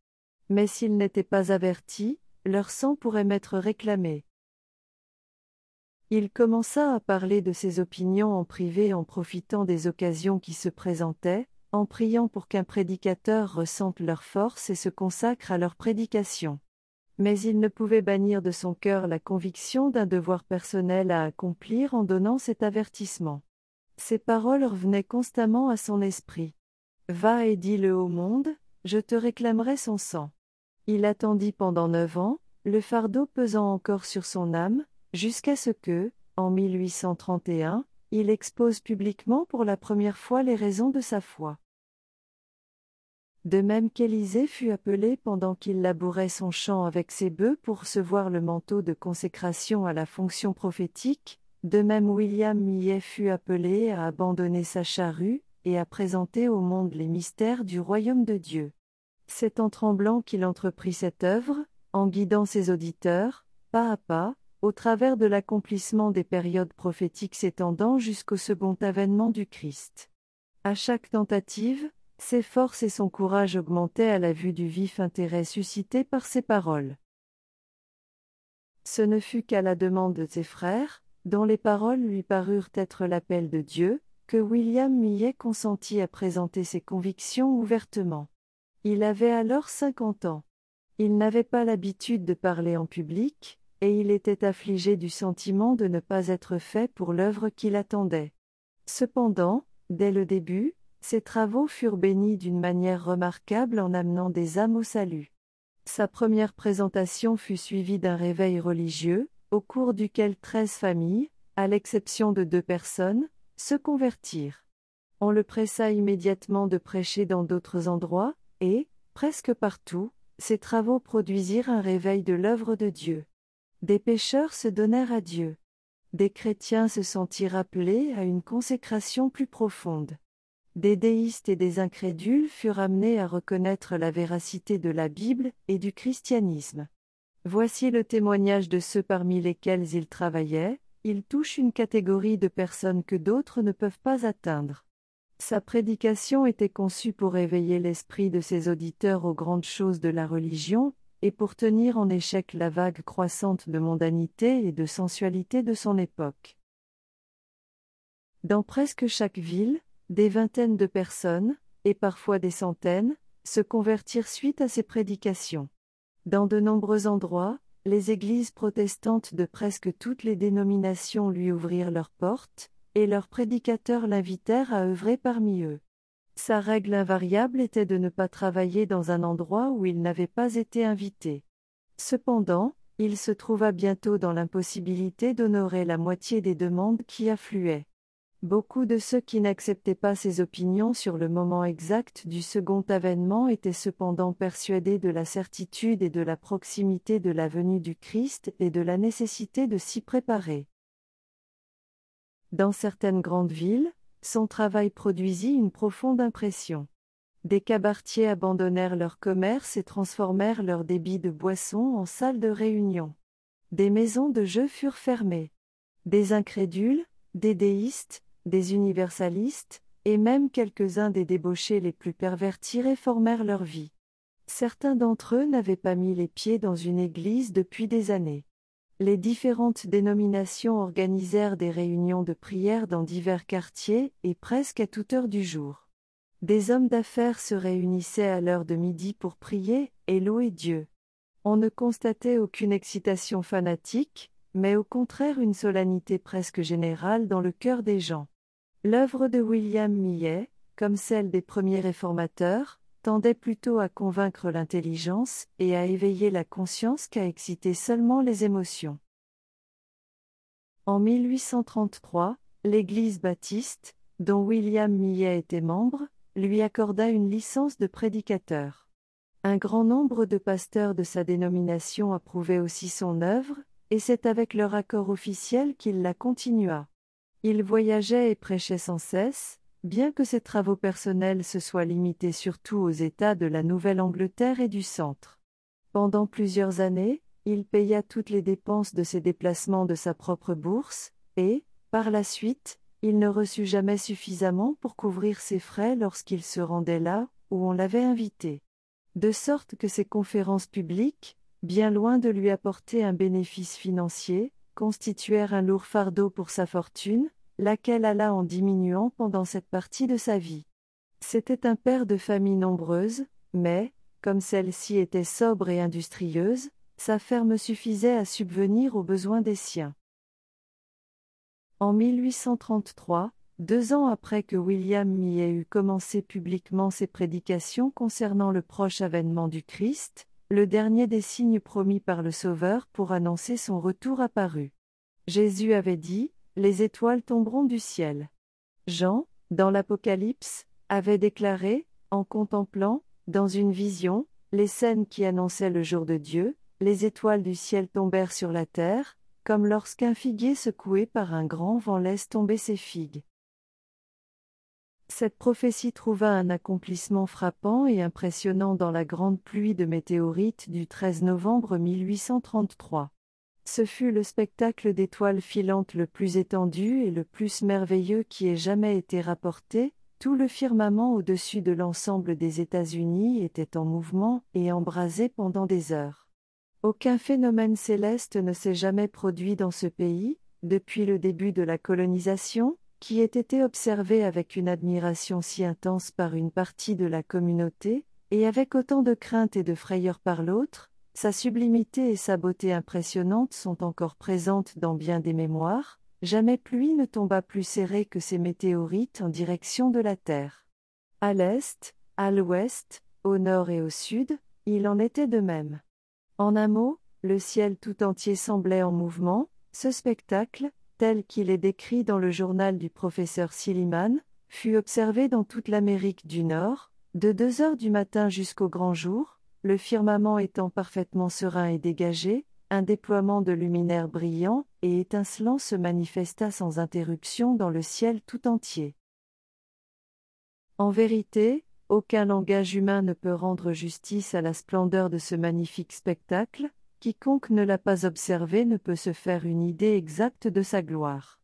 Mais s'ils n'étaient pas avertis, leur sang pourrait m'être réclamé. Il commença à parler de ses opinions en privé en profitant des occasions qui se présentaient, en priant pour qu'un prédicateur ressente leur force et se consacre à leur prédication. Mais il ne pouvait bannir de son cœur la conviction d'un devoir personnel à accomplir en donnant cet avertissement. Ces paroles revenaient constamment à son esprit. Va et dis-le au monde, je te réclamerai son sang. Il attendit pendant neuf ans, le fardeau pesant encore sur son âme, jusqu'à ce que, en 1831, il expose publiquement pour la première fois les raisons de sa foi. De même qu'Élisée fut appelé pendant qu'il labourait son champ avec ses bœufs pour recevoir le manteau de consécration à la fonction prophétique, de même William Millet fut appelé à abandonner sa charrue, et à présenter au monde les mystères du royaume de Dieu. C'est en tremblant qu'il entreprit cette œuvre, en guidant ses auditeurs, pas à pas, au travers de l'accomplissement des périodes prophétiques s'étendant jusqu'au second avènement du Christ. À chaque tentative, ses forces et son courage augmentaient à la vue du vif intérêt suscité par ses paroles. Ce ne fut qu'à la demande de ses frères, dont les paroles lui parurent être l'appel de Dieu, que William Millet consentit à présenter ses convictions ouvertement. Il avait alors cinquante ans. Il n'avait pas l'habitude de parler en public, et il était affligé du sentiment de ne pas être fait pour l'œuvre qu'il attendait. Cependant, dès le début, ses travaux furent bénis d'une manière remarquable en amenant des âmes au salut. Sa première présentation fut suivie d'un réveil religieux, au cours duquel treize familles, à l'exception de deux personnes, se convertirent. On le pressa immédiatement de prêcher dans d'autres endroits, et, presque partout, ses travaux produisirent un réveil de l'œuvre de Dieu. Des pécheurs se donnèrent à Dieu. Des chrétiens se sentirent appelés à une consécration plus profonde. Des déistes et des incrédules furent amenés à reconnaître la véracité de la Bible et du christianisme. Voici le témoignage de ceux parmi lesquels il travaillait, il touche une catégorie de personnes que d'autres ne peuvent pas atteindre. Sa prédication était conçue pour éveiller l'esprit de ses auditeurs aux grandes choses de la religion, et pour tenir en échec la vague croissante de mondanité et de sensualité de son époque. Dans presque chaque ville, des vingtaines de personnes, et parfois des centaines, se convertirent suite à ses prédications. Dans de nombreux endroits, les églises protestantes de presque toutes les dénominations lui ouvrirent leurs portes, et leurs prédicateurs l'invitèrent à œuvrer parmi eux. Sa règle invariable était de ne pas travailler dans un endroit où il n'avait pas été invité. Cependant, il se trouva bientôt dans l'impossibilité d'honorer la moitié des demandes qui affluaient. Beaucoup de ceux qui n'acceptaient pas ses opinions sur le moment exact du second avènement étaient cependant persuadés de la certitude et de la proximité de la venue du Christ et de la nécessité de s'y préparer. Dans certaines grandes villes, son travail produisit une profonde impression. Des cabaretiers abandonnèrent leur commerce et transformèrent leur débit de boissons en salles de réunion. Des maisons de jeux furent fermées. Des incrédules, des déistes, des universalistes, et même quelques-uns des débauchés les plus pervertis réformèrent leur vie. Certains d'entre eux n'avaient pas mis les pieds dans une église depuis des années les différentes dénominations organisèrent des réunions de prière dans divers quartiers et presque à toute heure du jour. Des hommes d'affaires se réunissaient à l'heure de midi pour prier et louer Dieu. On ne constatait aucune excitation fanatique, mais au contraire une solennité presque générale dans le cœur des gens. L'œuvre de William Millet, comme celle des premiers réformateurs, tendait plutôt à convaincre l'intelligence et à éveiller la conscience qu'à exciter seulement les émotions. En 1833, l'Église baptiste, dont William Millet était membre, lui accorda une licence de prédicateur. Un grand nombre de pasteurs de sa dénomination approuvaient aussi son œuvre, et c'est avec leur accord officiel qu'il la continua. Il voyageait et prêchait sans cesse, bien que ses travaux personnels se soient limités surtout aux États de la Nouvelle-Angleterre et du Centre. Pendant plusieurs années, il paya toutes les dépenses de ses déplacements de sa propre bourse, et, par la suite, il ne reçut jamais suffisamment pour couvrir ses frais lorsqu'il se rendait là où on l'avait invité. De sorte que ses conférences publiques, bien loin de lui apporter un bénéfice financier, constituèrent un lourd fardeau pour sa fortune, laquelle alla en diminuant pendant cette partie de sa vie. C'était un père de famille nombreuse, mais, comme celle-ci était sobre et industrieuse, sa ferme suffisait à subvenir aux besoins des siens. En 1833, deux ans après que William Millet eut commencé publiquement ses prédications concernant le proche avènement du Christ, le dernier des signes promis par le Sauveur pour annoncer son retour apparut. Jésus avait dit, les étoiles tomberont du ciel. Jean, dans l'Apocalypse, avait déclaré, en contemplant, dans une vision, les scènes qui annonçaient le jour de Dieu, les étoiles du ciel tombèrent sur la terre, comme lorsqu'un figuier secoué par un grand vent laisse tomber ses figues. Cette prophétie trouva un accomplissement frappant et impressionnant dans la grande pluie de météorites du 13 novembre 1833. Ce fut le spectacle d'étoiles filantes le plus étendu et le plus merveilleux qui ait jamais été rapporté, tout le firmament au-dessus de l'ensemble des États-Unis était en mouvement et embrasé pendant des heures. Aucun phénomène céleste ne s'est jamais produit dans ce pays, depuis le début de la colonisation, qui ait été observé avec une admiration si intense par une partie de la communauté, et avec autant de crainte et de frayeur par l'autre, sa sublimité et sa beauté impressionnante sont encore présentes dans bien des mémoires, jamais pluie ne tomba plus serrée que ces météorites en direction de la Terre. À l'est, à l'ouest, au nord et au sud, il en était de même. En un mot, le ciel tout entier semblait en mouvement, ce spectacle, tel qu'il est décrit dans le journal du professeur Silliman, fut observé dans toute l'Amérique du Nord, de 2 heures du matin jusqu'au grand jour, le firmament étant parfaitement serein et dégagé, un déploiement de luminaires brillants et étincelants se manifesta sans interruption dans le ciel tout entier. En vérité, aucun langage humain ne peut rendre justice à la splendeur de ce magnifique spectacle, quiconque ne l'a pas observé ne peut se faire une idée exacte de sa gloire.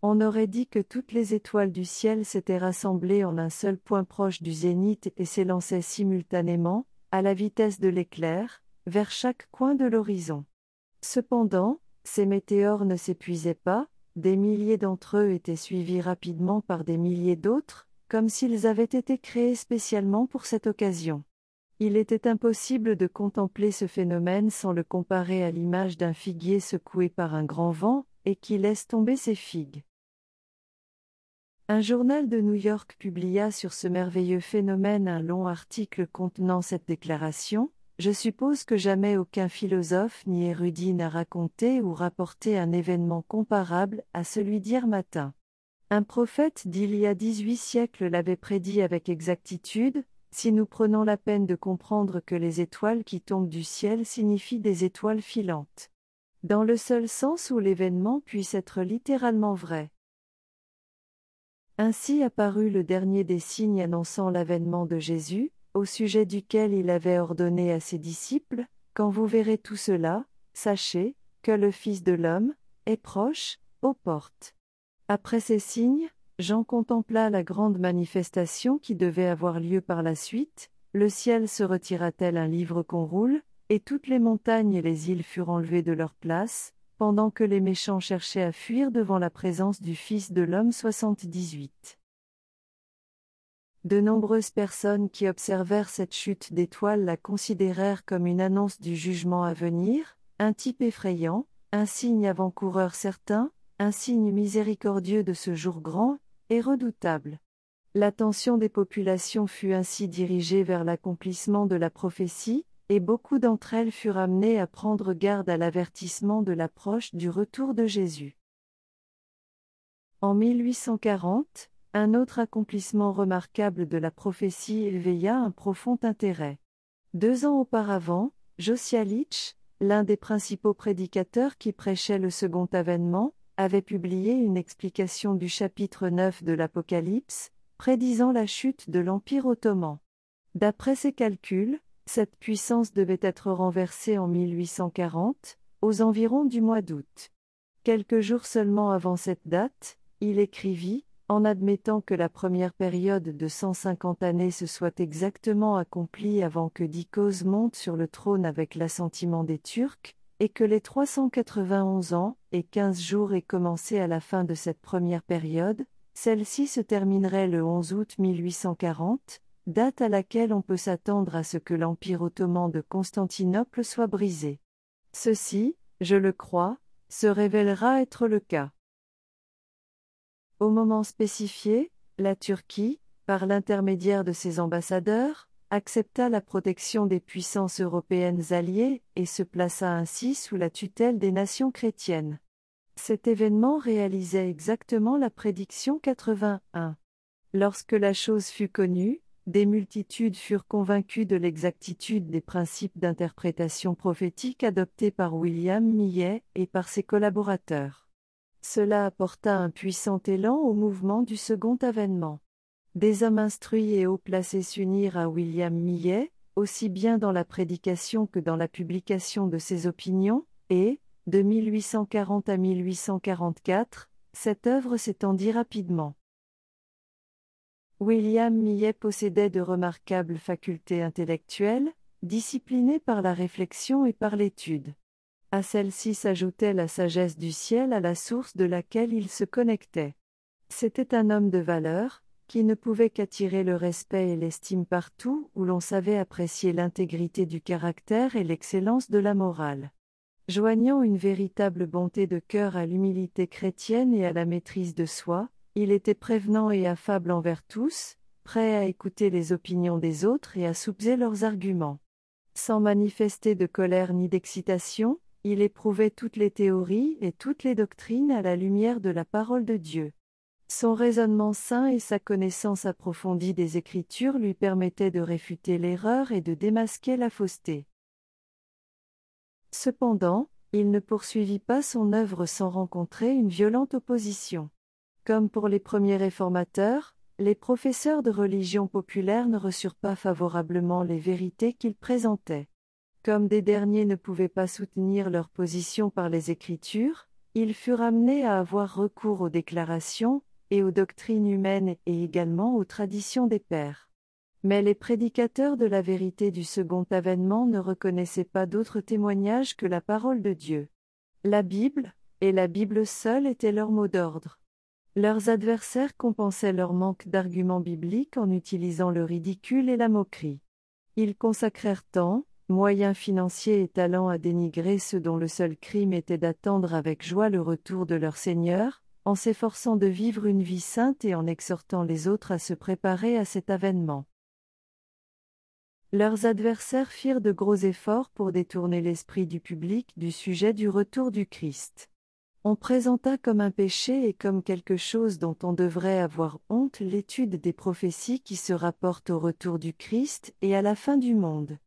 On aurait dit que toutes les étoiles du ciel s'étaient rassemblées en un seul point proche du zénith et s'élançaient simultanément, à la vitesse de l'éclair, vers chaque coin de l'horizon. Cependant, ces météores ne s'épuisaient pas, des milliers d'entre eux étaient suivis rapidement par des milliers d'autres, comme s'ils avaient été créés spécialement pour cette occasion. Il était impossible de contempler ce phénomène sans le comparer à l'image d'un figuier secoué par un grand vent, et qui laisse tomber ses figues. Un journal de New York publia sur ce merveilleux phénomène un long article contenant cette déclaration, je suppose que jamais aucun philosophe ni érudit n'a raconté ou rapporté un événement comparable à celui d'hier matin. Un prophète d'il y a dix-huit siècles l'avait prédit avec exactitude, si nous prenons la peine de comprendre que les étoiles qui tombent du ciel signifient des étoiles filantes. Dans le seul sens où l'événement puisse être littéralement vrai. Ainsi apparut le dernier des signes annonçant l'avènement de Jésus, au sujet duquel il avait ordonné à ses disciples, Quand vous verrez tout cela, sachez, que le Fils de l'homme, est proche, aux portes. Après ces signes, Jean contempla la grande manifestation qui devait avoir lieu par la suite, le ciel se retira tel un livre qu'on roule, et toutes les montagnes et les îles furent enlevées de leur place, pendant que les méchants cherchaient à fuir devant la présence du Fils de l'homme 78. De nombreuses personnes qui observèrent cette chute d'étoiles la considérèrent comme une annonce du jugement à venir, un type effrayant, un signe avant-coureur certain, un signe miséricordieux de ce jour grand et redoutable. L'attention des populations fut ainsi dirigée vers l'accomplissement de la prophétie, et beaucoup d'entre elles furent amenées à prendre garde à l'avertissement de l'approche du retour de Jésus. En 1840, un autre accomplissement remarquable de la prophétie éveilla un profond intérêt. Deux ans auparavant, Josiah Litch, l'un des principaux prédicateurs qui prêchait le second avènement, avait publié une explication du chapitre 9 de l'Apocalypse, prédisant la chute de l'Empire ottoman. D'après ses calculs, cette puissance devait être renversée en 1840, aux environs du mois d'août. Quelques jours seulement avant cette date, il écrivit, en admettant que la première période de 150 années se soit exactement accomplie avant que Dikos monte sur le trône avec l'assentiment des Turcs, et que les 391 ans et 15 jours aient commencé à la fin de cette première période, celle-ci se terminerait le 11 août 1840, date à laquelle on peut s'attendre à ce que l'Empire ottoman de Constantinople soit brisé. Ceci, je le crois, se révélera être le cas. Au moment spécifié, la Turquie, par l'intermédiaire de ses ambassadeurs, accepta la protection des puissances européennes alliées et se plaça ainsi sous la tutelle des nations chrétiennes. Cet événement réalisait exactement la prédiction 81. Lorsque la chose fut connue, des multitudes furent convaincues de l'exactitude des principes d'interprétation prophétique adoptés par William Millet et par ses collaborateurs. Cela apporta un puissant élan au mouvement du second avènement. Des hommes instruits et haut placés s'unirent à William Millet, aussi bien dans la prédication que dans la publication de ses opinions, et, de 1840 à 1844, cette œuvre s'étendit rapidement. William Millet possédait de remarquables facultés intellectuelles, disciplinées par la réflexion et par l'étude. À celle-ci s'ajoutait la sagesse du ciel à la source de laquelle il se connectait. C'était un homme de valeur, qui ne pouvait qu'attirer le respect et l'estime partout où l'on savait apprécier l'intégrité du caractère et l'excellence de la morale. Joignant une véritable bonté de cœur à l'humilité chrétienne et à la maîtrise de soi, il était prévenant et affable envers tous, prêt à écouter les opinions des autres et à soupçonner leurs arguments. Sans manifester de colère ni d'excitation, il éprouvait toutes les théories et toutes les doctrines à la lumière de la parole de Dieu. Son raisonnement sain et sa connaissance approfondie des Écritures lui permettaient de réfuter l'erreur et de démasquer la fausseté. Cependant, il ne poursuivit pas son œuvre sans rencontrer une violente opposition. Comme pour les premiers réformateurs, les professeurs de religion populaire ne reçurent pas favorablement les vérités qu'ils présentaient. Comme des derniers ne pouvaient pas soutenir leur position par les Écritures, ils furent amenés à avoir recours aux déclarations, et aux doctrines humaines et également aux traditions des pères. Mais les prédicateurs de la vérité du second avènement ne reconnaissaient pas d'autre témoignage que la parole de Dieu. La Bible, et la Bible seule étaient leur mot d'ordre. Leurs adversaires compensaient leur manque d'arguments bibliques en utilisant le ridicule et la moquerie. Ils consacrèrent temps, moyens financiers et talents à dénigrer ceux dont le seul crime était d'attendre avec joie le retour de leur Seigneur, en s'efforçant de vivre une vie sainte et en exhortant les autres à se préparer à cet avènement. Leurs adversaires firent de gros efforts pour détourner l'esprit du public du sujet du retour du Christ. On présenta comme un péché et comme quelque chose dont on devrait avoir honte l'étude des prophéties qui se rapportent au retour du Christ et à la fin du monde.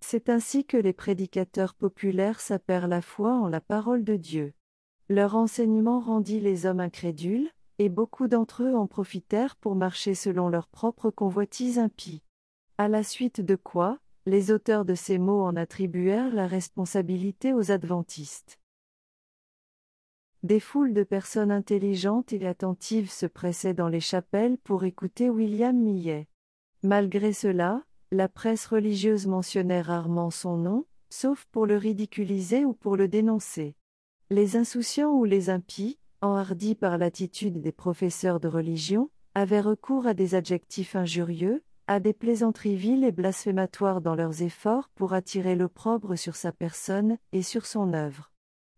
C'est ainsi que les prédicateurs populaires sapèrent la foi en la parole de Dieu. Leur enseignement rendit les hommes incrédules, et beaucoup d'entre eux en profitèrent pour marcher selon leurs propres convoitises impies. À la suite de quoi, les auteurs de ces mots en attribuèrent la responsabilité aux adventistes. Des foules de personnes intelligentes et attentives se pressaient dans les chapelles pour écouter William Millet. Malgré cela, la presse religieuse mentionnait rarement son nom, sauf pour le ridiculiser ou pour le dénoncer. Les insouciants ou les impies, enhardis par l'attitude des professeurs de religion, avaient recours à des adjectifs injurieux, à des plaisanteries viles et blasphématoires dans leurs efforts pour attirer l'opprobre sur sa personne et sur son œuvre.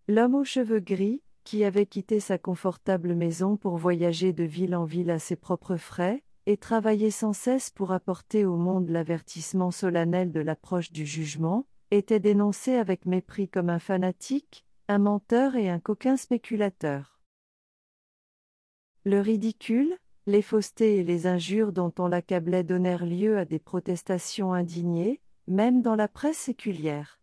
L'homme aux cheveux gris, qui avait quitté sa confortable maison pour voyager de ville en ville à ses propres frais, et travailler sans cesse pour apporter au monde l'avertissement solennel de l'approche du jugement, était dénoncé avec mépris comme un fanatique, un menteur et un coquin spéculateur. Le ridicule, les faussetés et les injures dont on l'accablait donnèrent lieu à des protestations indignées, même dans la presse séculière.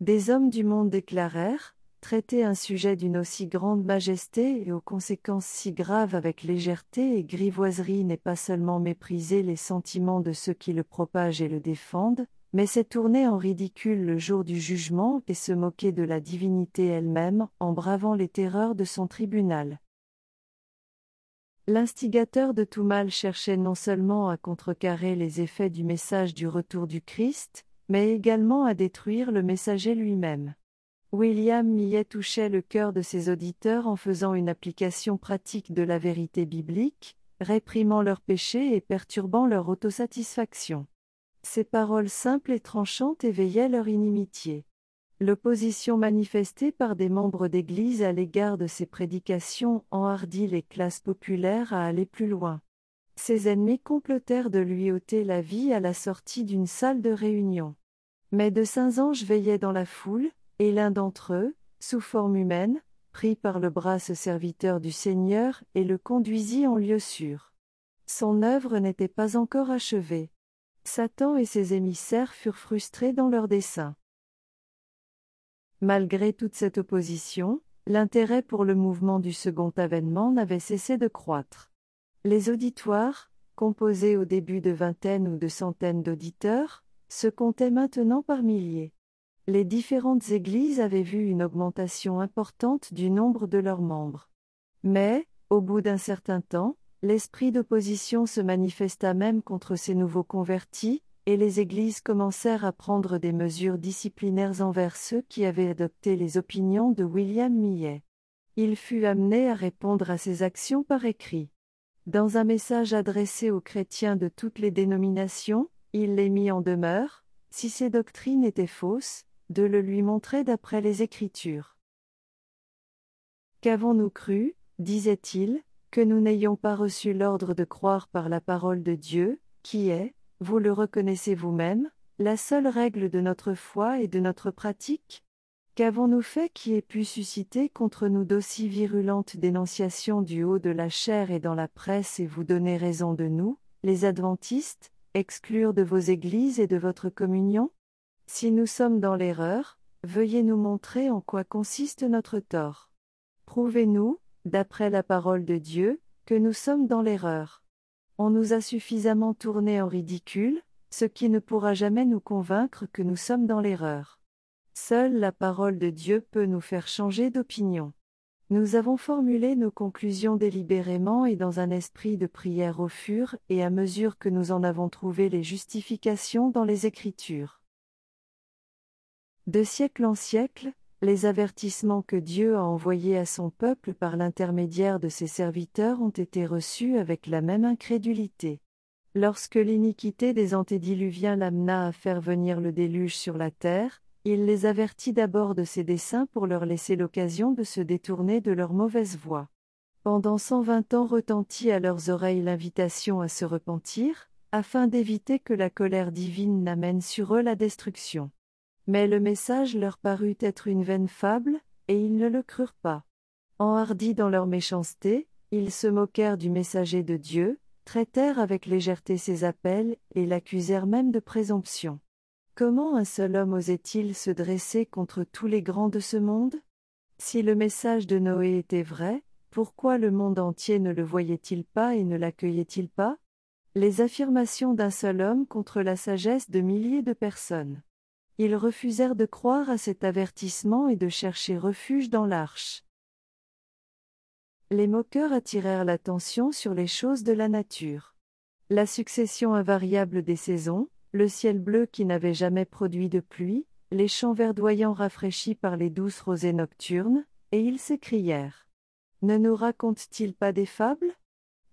Des hommes du monde déclarèrent, traiter un sujet d'une aussi grande majesté et aux conséquences si graves avec légèreté et grivoiserie n'est pas seulement mépriser les sentiments de ceux qui le propagent et le défendent, mais c'est tourner en ridicule le jour du jugement et se moquer de la divinité elle-même en bravant les terreurs de son tribunal. L'instigateur de tout mal cherchait non seulement à contrecarrer les effets du message du retour du Christ, mais également à détruire le messager lui-même. William Millet touchait le cœur de ses auditeurs en faisant une application pratique de la vérité biblique, réprimant leurs péchés et perturbant leur autosatisfaction. Ces paroles simples et tranchantes éveillaient leur inimitié. L'opposition manifestée par des membres d'Église à l'égard de ces prédications enhardit les classes populaires à aller plus loin. Ses ennemis complotèrent de lui ôter la vie à la sortie d'une salle de réunion. Mais de saints anges veillaient dans la foule, et l'un d'entre eux, sous forme humaine, prit par le bras ce serviteur du Seigneur et le conduisit en lieu sûr. Son œuvre n'était pas encore achevée. Satan et ses émissaires furent frustrés dans leurs desseins. Malgré toute cette opposition, l'intérêt pour le mouvement du second avènement n'avait cessé de croître. Les auditoires, composés au début de vingtaines ou de centaines d'auditeurs, se comptaient maintenant par milliers. Les différentes églises avaient vu une augmentation importante du nombre de leurs membres. Mais, au bout d'un certain temps, L'esprit d'opposition se manifesta même contre ces nouveaux convertis, et les églises commencèrent à prendre des mesures disciplinaires envers ceux qui avaient adopté les opinions de William Millet. Il fut amené à répondre à ces actions par écrit. Dans un message adressé aux chrétiens de toutes les dénominations, il les mit en demeure, si ces doctrines étaient fausses, de le lui montrer d'après les Écritures. Qu'avons-nous cru, disait-il, que nous n'ayons pas reçu l'ordre de croire par la parole de Dieu, qui est, vous le reconnaissez vous-même, la seule règle de notre foi et de notre pratique? Qu'avons-nous fait qui ait pu susciter contre nous d'aussi virulentes dénonciations du haut de la chair et dans la presse et vous donner raison de nous, les adventistes, exclure de vos églises et de votre communion? Si nous sommes dans l'erreur, veuillez nous montrer en quoi consiste notre tort. Prouvez-nous, d'après la parole de Dieu, que nous sommes dans l'erreur. On nous a suffisamment tourné en ridicule, ce qui ne pourra jamais nous convaincre que nous sommes dans l'erreur. Seule la parole de Dieu peut nous faire changer d'opinion. Nous avons formulé nos conclusions délibérément et dans un esprit de prière au fur et à mesure que nous en avons trouvé les justifications dans les Écritures. De siècle en siècle, les avertissements que Dieu a envoyés à son peuple par l'intermédiaire de ses serviteurs ont été reçus avec la même incrédulité. Lorsque l'iniquité des antédiluviens l'amena à faire venir le déluge sur la terre, il les avertit d'abord de ses desseins pour leur laisser l'occasion de se détourner de leur mauvaise voie. Pendant cent vingt ans retentit à leurs oreilles l'invitation à se repentir, afin d'éviter que la colère divine n'amène sur eux la destruction. Mais le message leur parut être une vaine fable, et ils ne le crurent pas. Enhardis dans leur méchanceté, ils se moquèrent du messager de Dieu, traitèrent avec légèreté ses appels, et l'accusèrent même de présomption. Comment un seul homme osait-il se dresser contre tous les grands de ce monde? Si le message de Noé était vrai, pourquoi le monde entier ne le voyait-il pas et ne l'accueillait-il pas? Les affirmations d'un seul homme contre la sagesse de milliers de personnes. Ils refusèrent de croire à cet avertissement et de chercher refuge dans l'arche. Les moqueurs attirèrent l'attention sur les choses de la nature. La succession invariable des saisons, le ciel bleu qui n'avait jamais produit de pluie, les champs verdoyants rafraîchis par les douces rosées nocturnes, et ils s'écrièrent. Ne nous raconte-t-il pas des fables?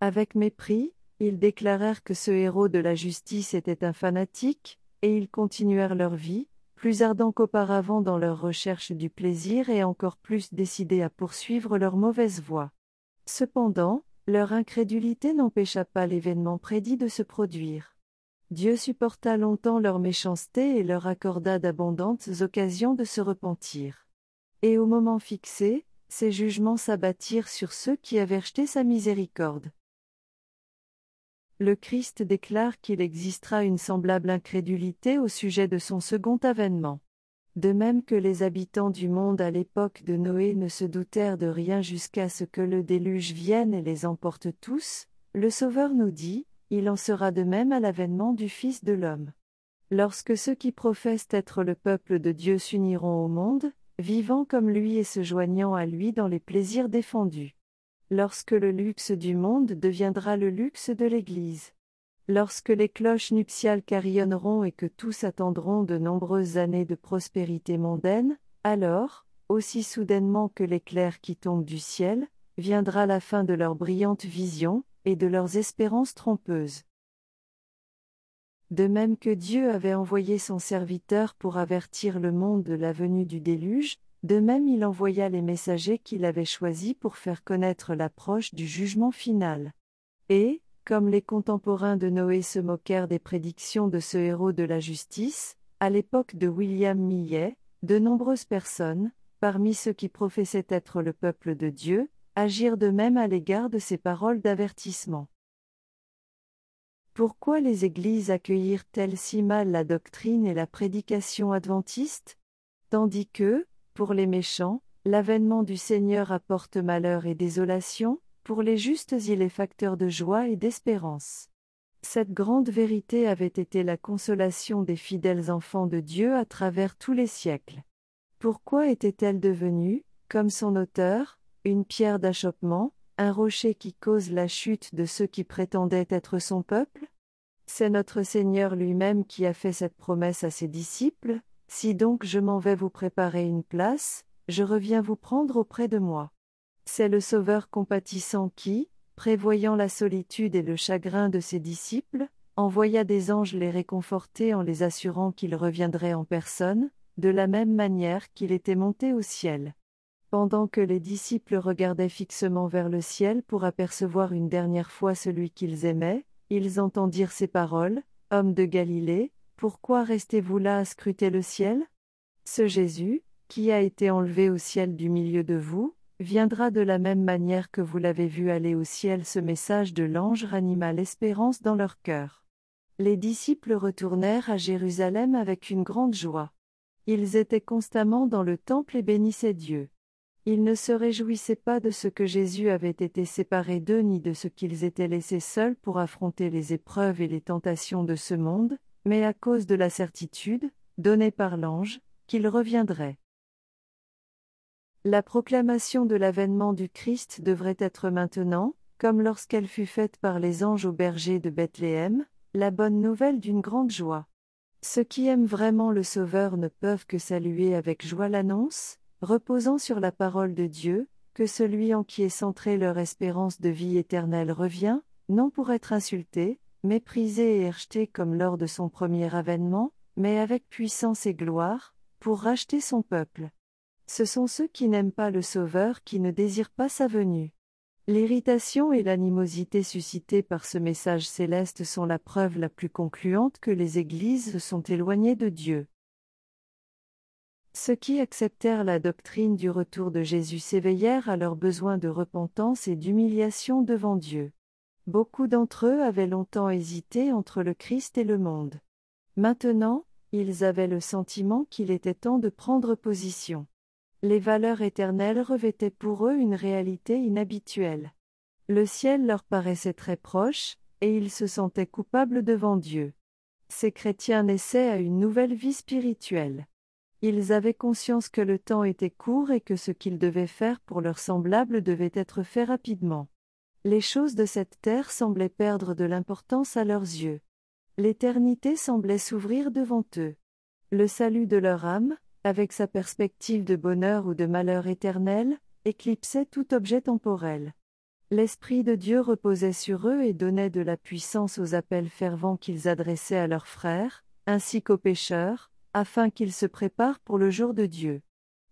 Avec mépris, ils déclarèrent que ce héros de la justice était un fanatique, et ils continuèrent leur vie, plus ardents qu'auparavant dans leur recherche du plaisir et encore plus décidés à poursuivre leur mauvaise voie. Cependant, leur incrédulité n'empêcha pas l'événement prédit de se produire. Dieu supporta longtemps leur méchanceté et leur accorda d'abondantes occasions de se repentir. Et au moment fixé, ses jugements s'abattirent sur ceux qui avaient rejeté sa miséricorde le Christ déclare qu'il existera une semblable incrédulité au sujet de son second avènement. De même que les habitants du monde à l'époque de Noé ne se doutèrent de rien jusqu'à ce que le déluge vienne et les emporte tous, le Sauveur nous dit, il en sera de même à l'avènement du Fils de l'homme. Lorsque ceux qui professent être le peuple de Dieu s'uniront au monde, vivant comme lui et se joignant à lui dans les plaisirs défendus lorsque le luxe du monde deviendra le luxe de l'Église. Lorsque les cloches nuptiales carillonneront et que tous attendront de nombreuses années de prospérité mondaine, alors, aussi soudainement que l'éclair qui tombe du ciel, viendra la fin de leurs brillantes visions, et de leurs espérances trompeuses. De même que Dieu avait envoyé son serviteur pour avertir le monde de la venue du déluge, de même il envoya les messagers qu'il avait choisis pour faire connaître l'approche du jugement final. Et, comme les contemporains de Noé se moquèrent des prédictions de ce héros de la justice, à l'époque de William Millet, de nombreuses personnes, parmi ceux qui professaient être le peuple de Dieu, agirent de même à l'égard de ces paroles d'avertissement. Pourquoi les églises accueillirent-elles si mal la doctrine et la prédication adventiste Tandis que, pour les méchants, l'avènement du Seigneur apporte malheur et désolation, pour les justes il est facteur de joie et d'espérance. Cette grande vérité avait été la consolation des fidèles enfants de Dieu à travers tous les siècles. Pourquoi était-elle devenue, comme son auteur, une pierre d'achoppement, un rocher qui cause la chute de ceux qui prétendaient être son peuple? C'est notre Seigneur lui-même qui a fait cette promesse à ses disciples, si donc je m'en vais vous préparer une place, je reviens vous prendre auprès de moi. C'est le Sauveur compatissant qui, prévoyant la solitude et le chagrin de ses disciples, envoya des anges les réconforter en les assurant qu'il reviendrait en personne, de la même manière qu'il était monté au ciel. Pendant que les disciples regardaient fixement vers le ciel pour apercevoir une dernière fois celui qu'ils aimaient, ils entendirent ces paroles, Homme de Galilée, pourquoi restez-vous là à scruter le ciel? Ce Jésus, qui a été enlevé au ciel du milieu de vous, viendra de la même manière que vous l'avez vu aller au ciel. Ce message de l'ange ranima l'espérance dans leur cœur. Les disciples retournèrent à Jérusalem avec une grande joie. Ils étaient constamment dans le temple et bénissaient Dieu. Ils ne se réjouissaient pas de ce que Jésus avait été séparé d'eux ni de ce qu'ils étaient laissés seuls pour affronter les épreuves et les tentations de ce monde, mais à cause de la certitude, donnée par l'ange, qu'il reviendrait. La proclamation de l'avènement du Christ devrait être maintenant, comme lorsqu'elle fut faite par les anges au berger de Bethléem, la bonne nouvelle d'une grande joie. Ceux qui aiment vraiment le Sauveur ne peuvent que saluer avec joie l'annonce, reposant sur la parole de Dieu, que celui en qui est centrée leur espérance de vie éternelle revient, non pour être insulté, méprisé et rejeté comme lors de son premier avènement, mais avec puissance et gloire, pour racheter son peuple. Ce sont ceux qui n'aiment pas le Sauveur qui ne désirent pas sa venue. L'irritation et l'animosité suscitées par ce message céleste sont la preuve la plus concluante que les Églises sont éloignées de Dieu. Ceux qui acceptèrent la doctrine du retour de Jésus s'éveillèrent à leur besoin de repentance et d'humiliation devant Dieu. Beaucoup d'entre eux avaient longtemps hésité entre le Christ et le monde. Maintenant, ils avaient le sentiment qu'il était temps de prendre position. Les valeurs éternelles revêtaient pour eux une réalité inhabituelle. Le ciel leur paraissait très proche, et ils se sentaient coupables devant Dieu. Ces chrétiens naissaient à une nouvelle vie spirituelle. Ils avaient conscience que le temps était court et que ce qu'ils devaient faire pour leurs semblables devait être fait rapidement. Les choses de cette terre semblaient perdre de l'importance à leurs yeux. L'éternité semblait s'ouvrir devant eux. Le salut de leur âme, avec sa perspective de bonheur ou de malheur éternel, éclipsait tout objet temporel. L'Esprit de Dieu reposait sur eux et donnait de la puissance aux appels fervents qu'ils adressaient à leurs frères, ainsi qu'aux pécheurs, afin qu'ils se préparent pour le jour de Dieu.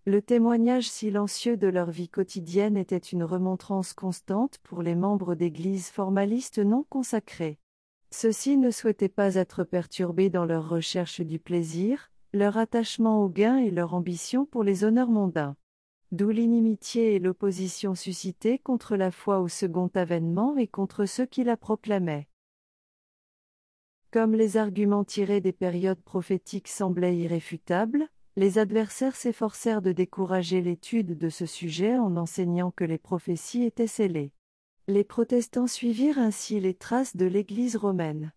Le témoignage silencieux de leur vie quotidienne était une remontrance constante pour les membres d'églises formalistes non consacrées. Ceux-ci ne souhaitaient pas être perturbés dans leur recherche du plaisir, leur attachement au gain et leur ambition pour les honneurs mondains. D'où l'inimitié et l'opposition suscitées contre la foi au second avènement et contre ceux qui la proclamaient. Comme les arguments tirés des périodes prophétiques semblaient irréfutables, les adversaires s'efforcèrent de décourager l'étude de ce sujet en enseignant que les prophéties étaient scellées. Les protestants suivirent ainsi les traces de l'Église romaine.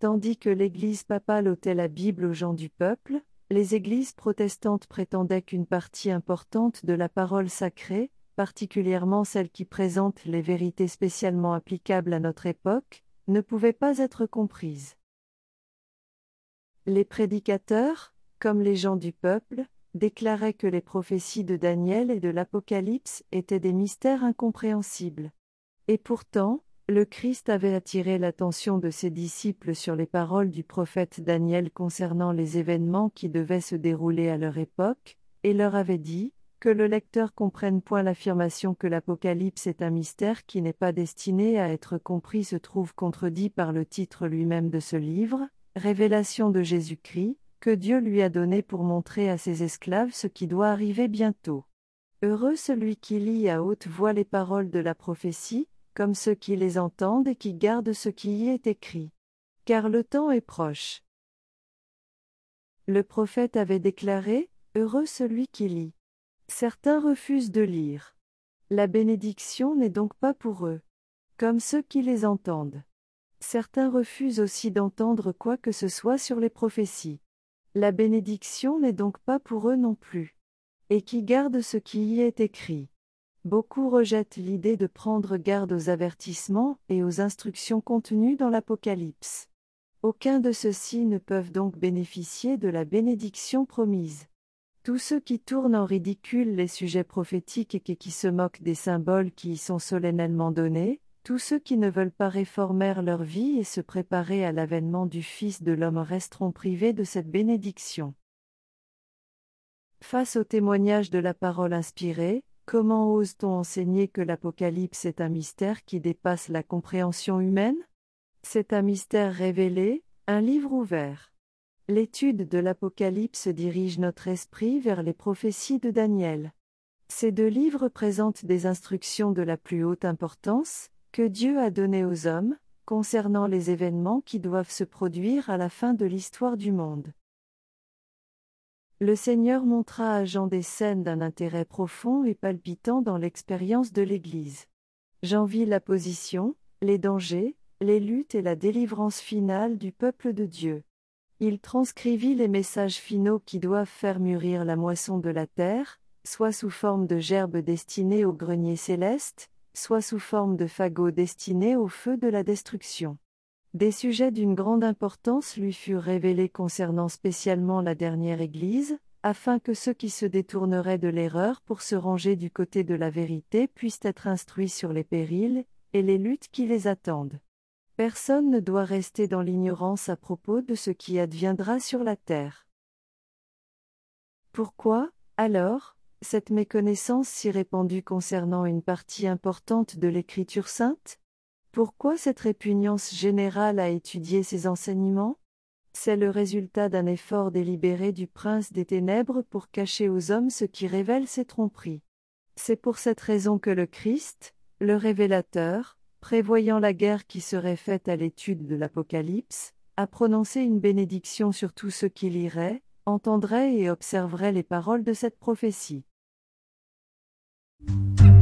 Tandis que l'Église papale ôtait la Bible aux gens du peuple, les Églises protestantes prétendaient qu'une partie importante de la parole sacrée, particulièrement celle qui présente les vérités spécialement applicables à notre époque, ne pouvait pas être comprise. Les prédicateurs, comme les gens du peuple, déclaraient que les prophéties de Daniel et de l'Apocalypse étaient des mystères incompréhensibles. Et pourtant, le Christ avait attiré l'attention de ses disciples sur les paroles du prophète Daniel concernant les événements qui devaient se dérouler à leur époque, et leur avait dit, que le lecteur comprenne point l'affirmation que l'Apocalypse est un mystère qui n'est pas destiné à être compris se trouve contredit par le titre lui-même de ce livre, Révélation de Jésus-Christ, que Dieu lui a donné pour montrer à ses esclaves ce qui doit arriver bientôt. Heureux celui qui lit à haute voix les paroles de la prophétie, comme ceux qui les entendent et qui gardent ce qui y est écrit. Car le temps est proche. Le prophète avait déclaré, Heureux celui qui lit. Certains refusent de lire. La bénédiction n'est donc pas pour eux. Comme ceux qui les entendent. Certains refusent aussi d'entendre quoi que ce soit sur les prophéties. La bénédiction n'est donc pas pour eux non plus. Et qui gardent ce qui y est écrit? Beaucoup rejettent l'idée de prendre garde aux avertissements et aux instructions contenues dans l'Apocalypse. Aucun de ceux-ci ne peuvent donc bénéficier de la bénédiction promise. Tous ceux qui tournent en ridicule les sujets prophétiques et qui se moquent des symboles qui y sont solennellement donnés, tous ceux qui ne veulent pas réformer leur vie et se préparer à l'avènement du Fils de l'homme resteront privés de cette bénédiction. Face au témoignage de la parole inspirée, Comment ose-t-on enseigner que l'Apocalypse est un mystère qui dépasse la compréhension humaine? C'est un mystère révélé, un livre ouvert. L'étude de l'Apocalypse dirige notre esprit vers les prophéties de Daniel. Ces deux livres présentent des instructions de la plus haute importance, que Dieu a données aux hommes, concernant les événements qui doivent se produire à la fin de l'histoire du monde. Le Seigneur montra à Jean des scènes d'un intérêt profond et palpitant dans l'expérience de l'Église. Jean vit la position, les dangers, les luttes et la délivrance finale du peuple de Dieu. Il transcrivit les messages finaux qui doivent faire mûrir la moisson de la terre, soit sous forme de gerbes destinées au grenier céleste, soit sous forme de fagots destinés au feu de la destruction. Des sujets d'une grande importance lui furent révélés concernant spécialement la dernière Église, afin que ceux qui se détourneraient de l'erreur pour se ranger du côté de la vérité puissent être instruits sur les périls, et les luttes qui les attendent. Personne ne doit rester dans l'ignorance à propos de ce qui adviendra sur la terre. Pourquoi, alors, cette méconnaissance si répandue concernant une partie importante de l'Écriture sainte? Pourquoi cette répugnance générale à étudier ces enseignements? C'est le résultat d'un effort délibéré du prince des ténèbres pour cacher aux hommes ce qui révèle ses tromperies. C'est pour cette raison que le Christ, le révélateur, prévoyant la guerre qui serait faite à l'étude de l'Apocalypse, a prononcé une bénédiction sur tous ceux qui liraient, entendraient et observeraient les paroles de cette prophétie. Thank you.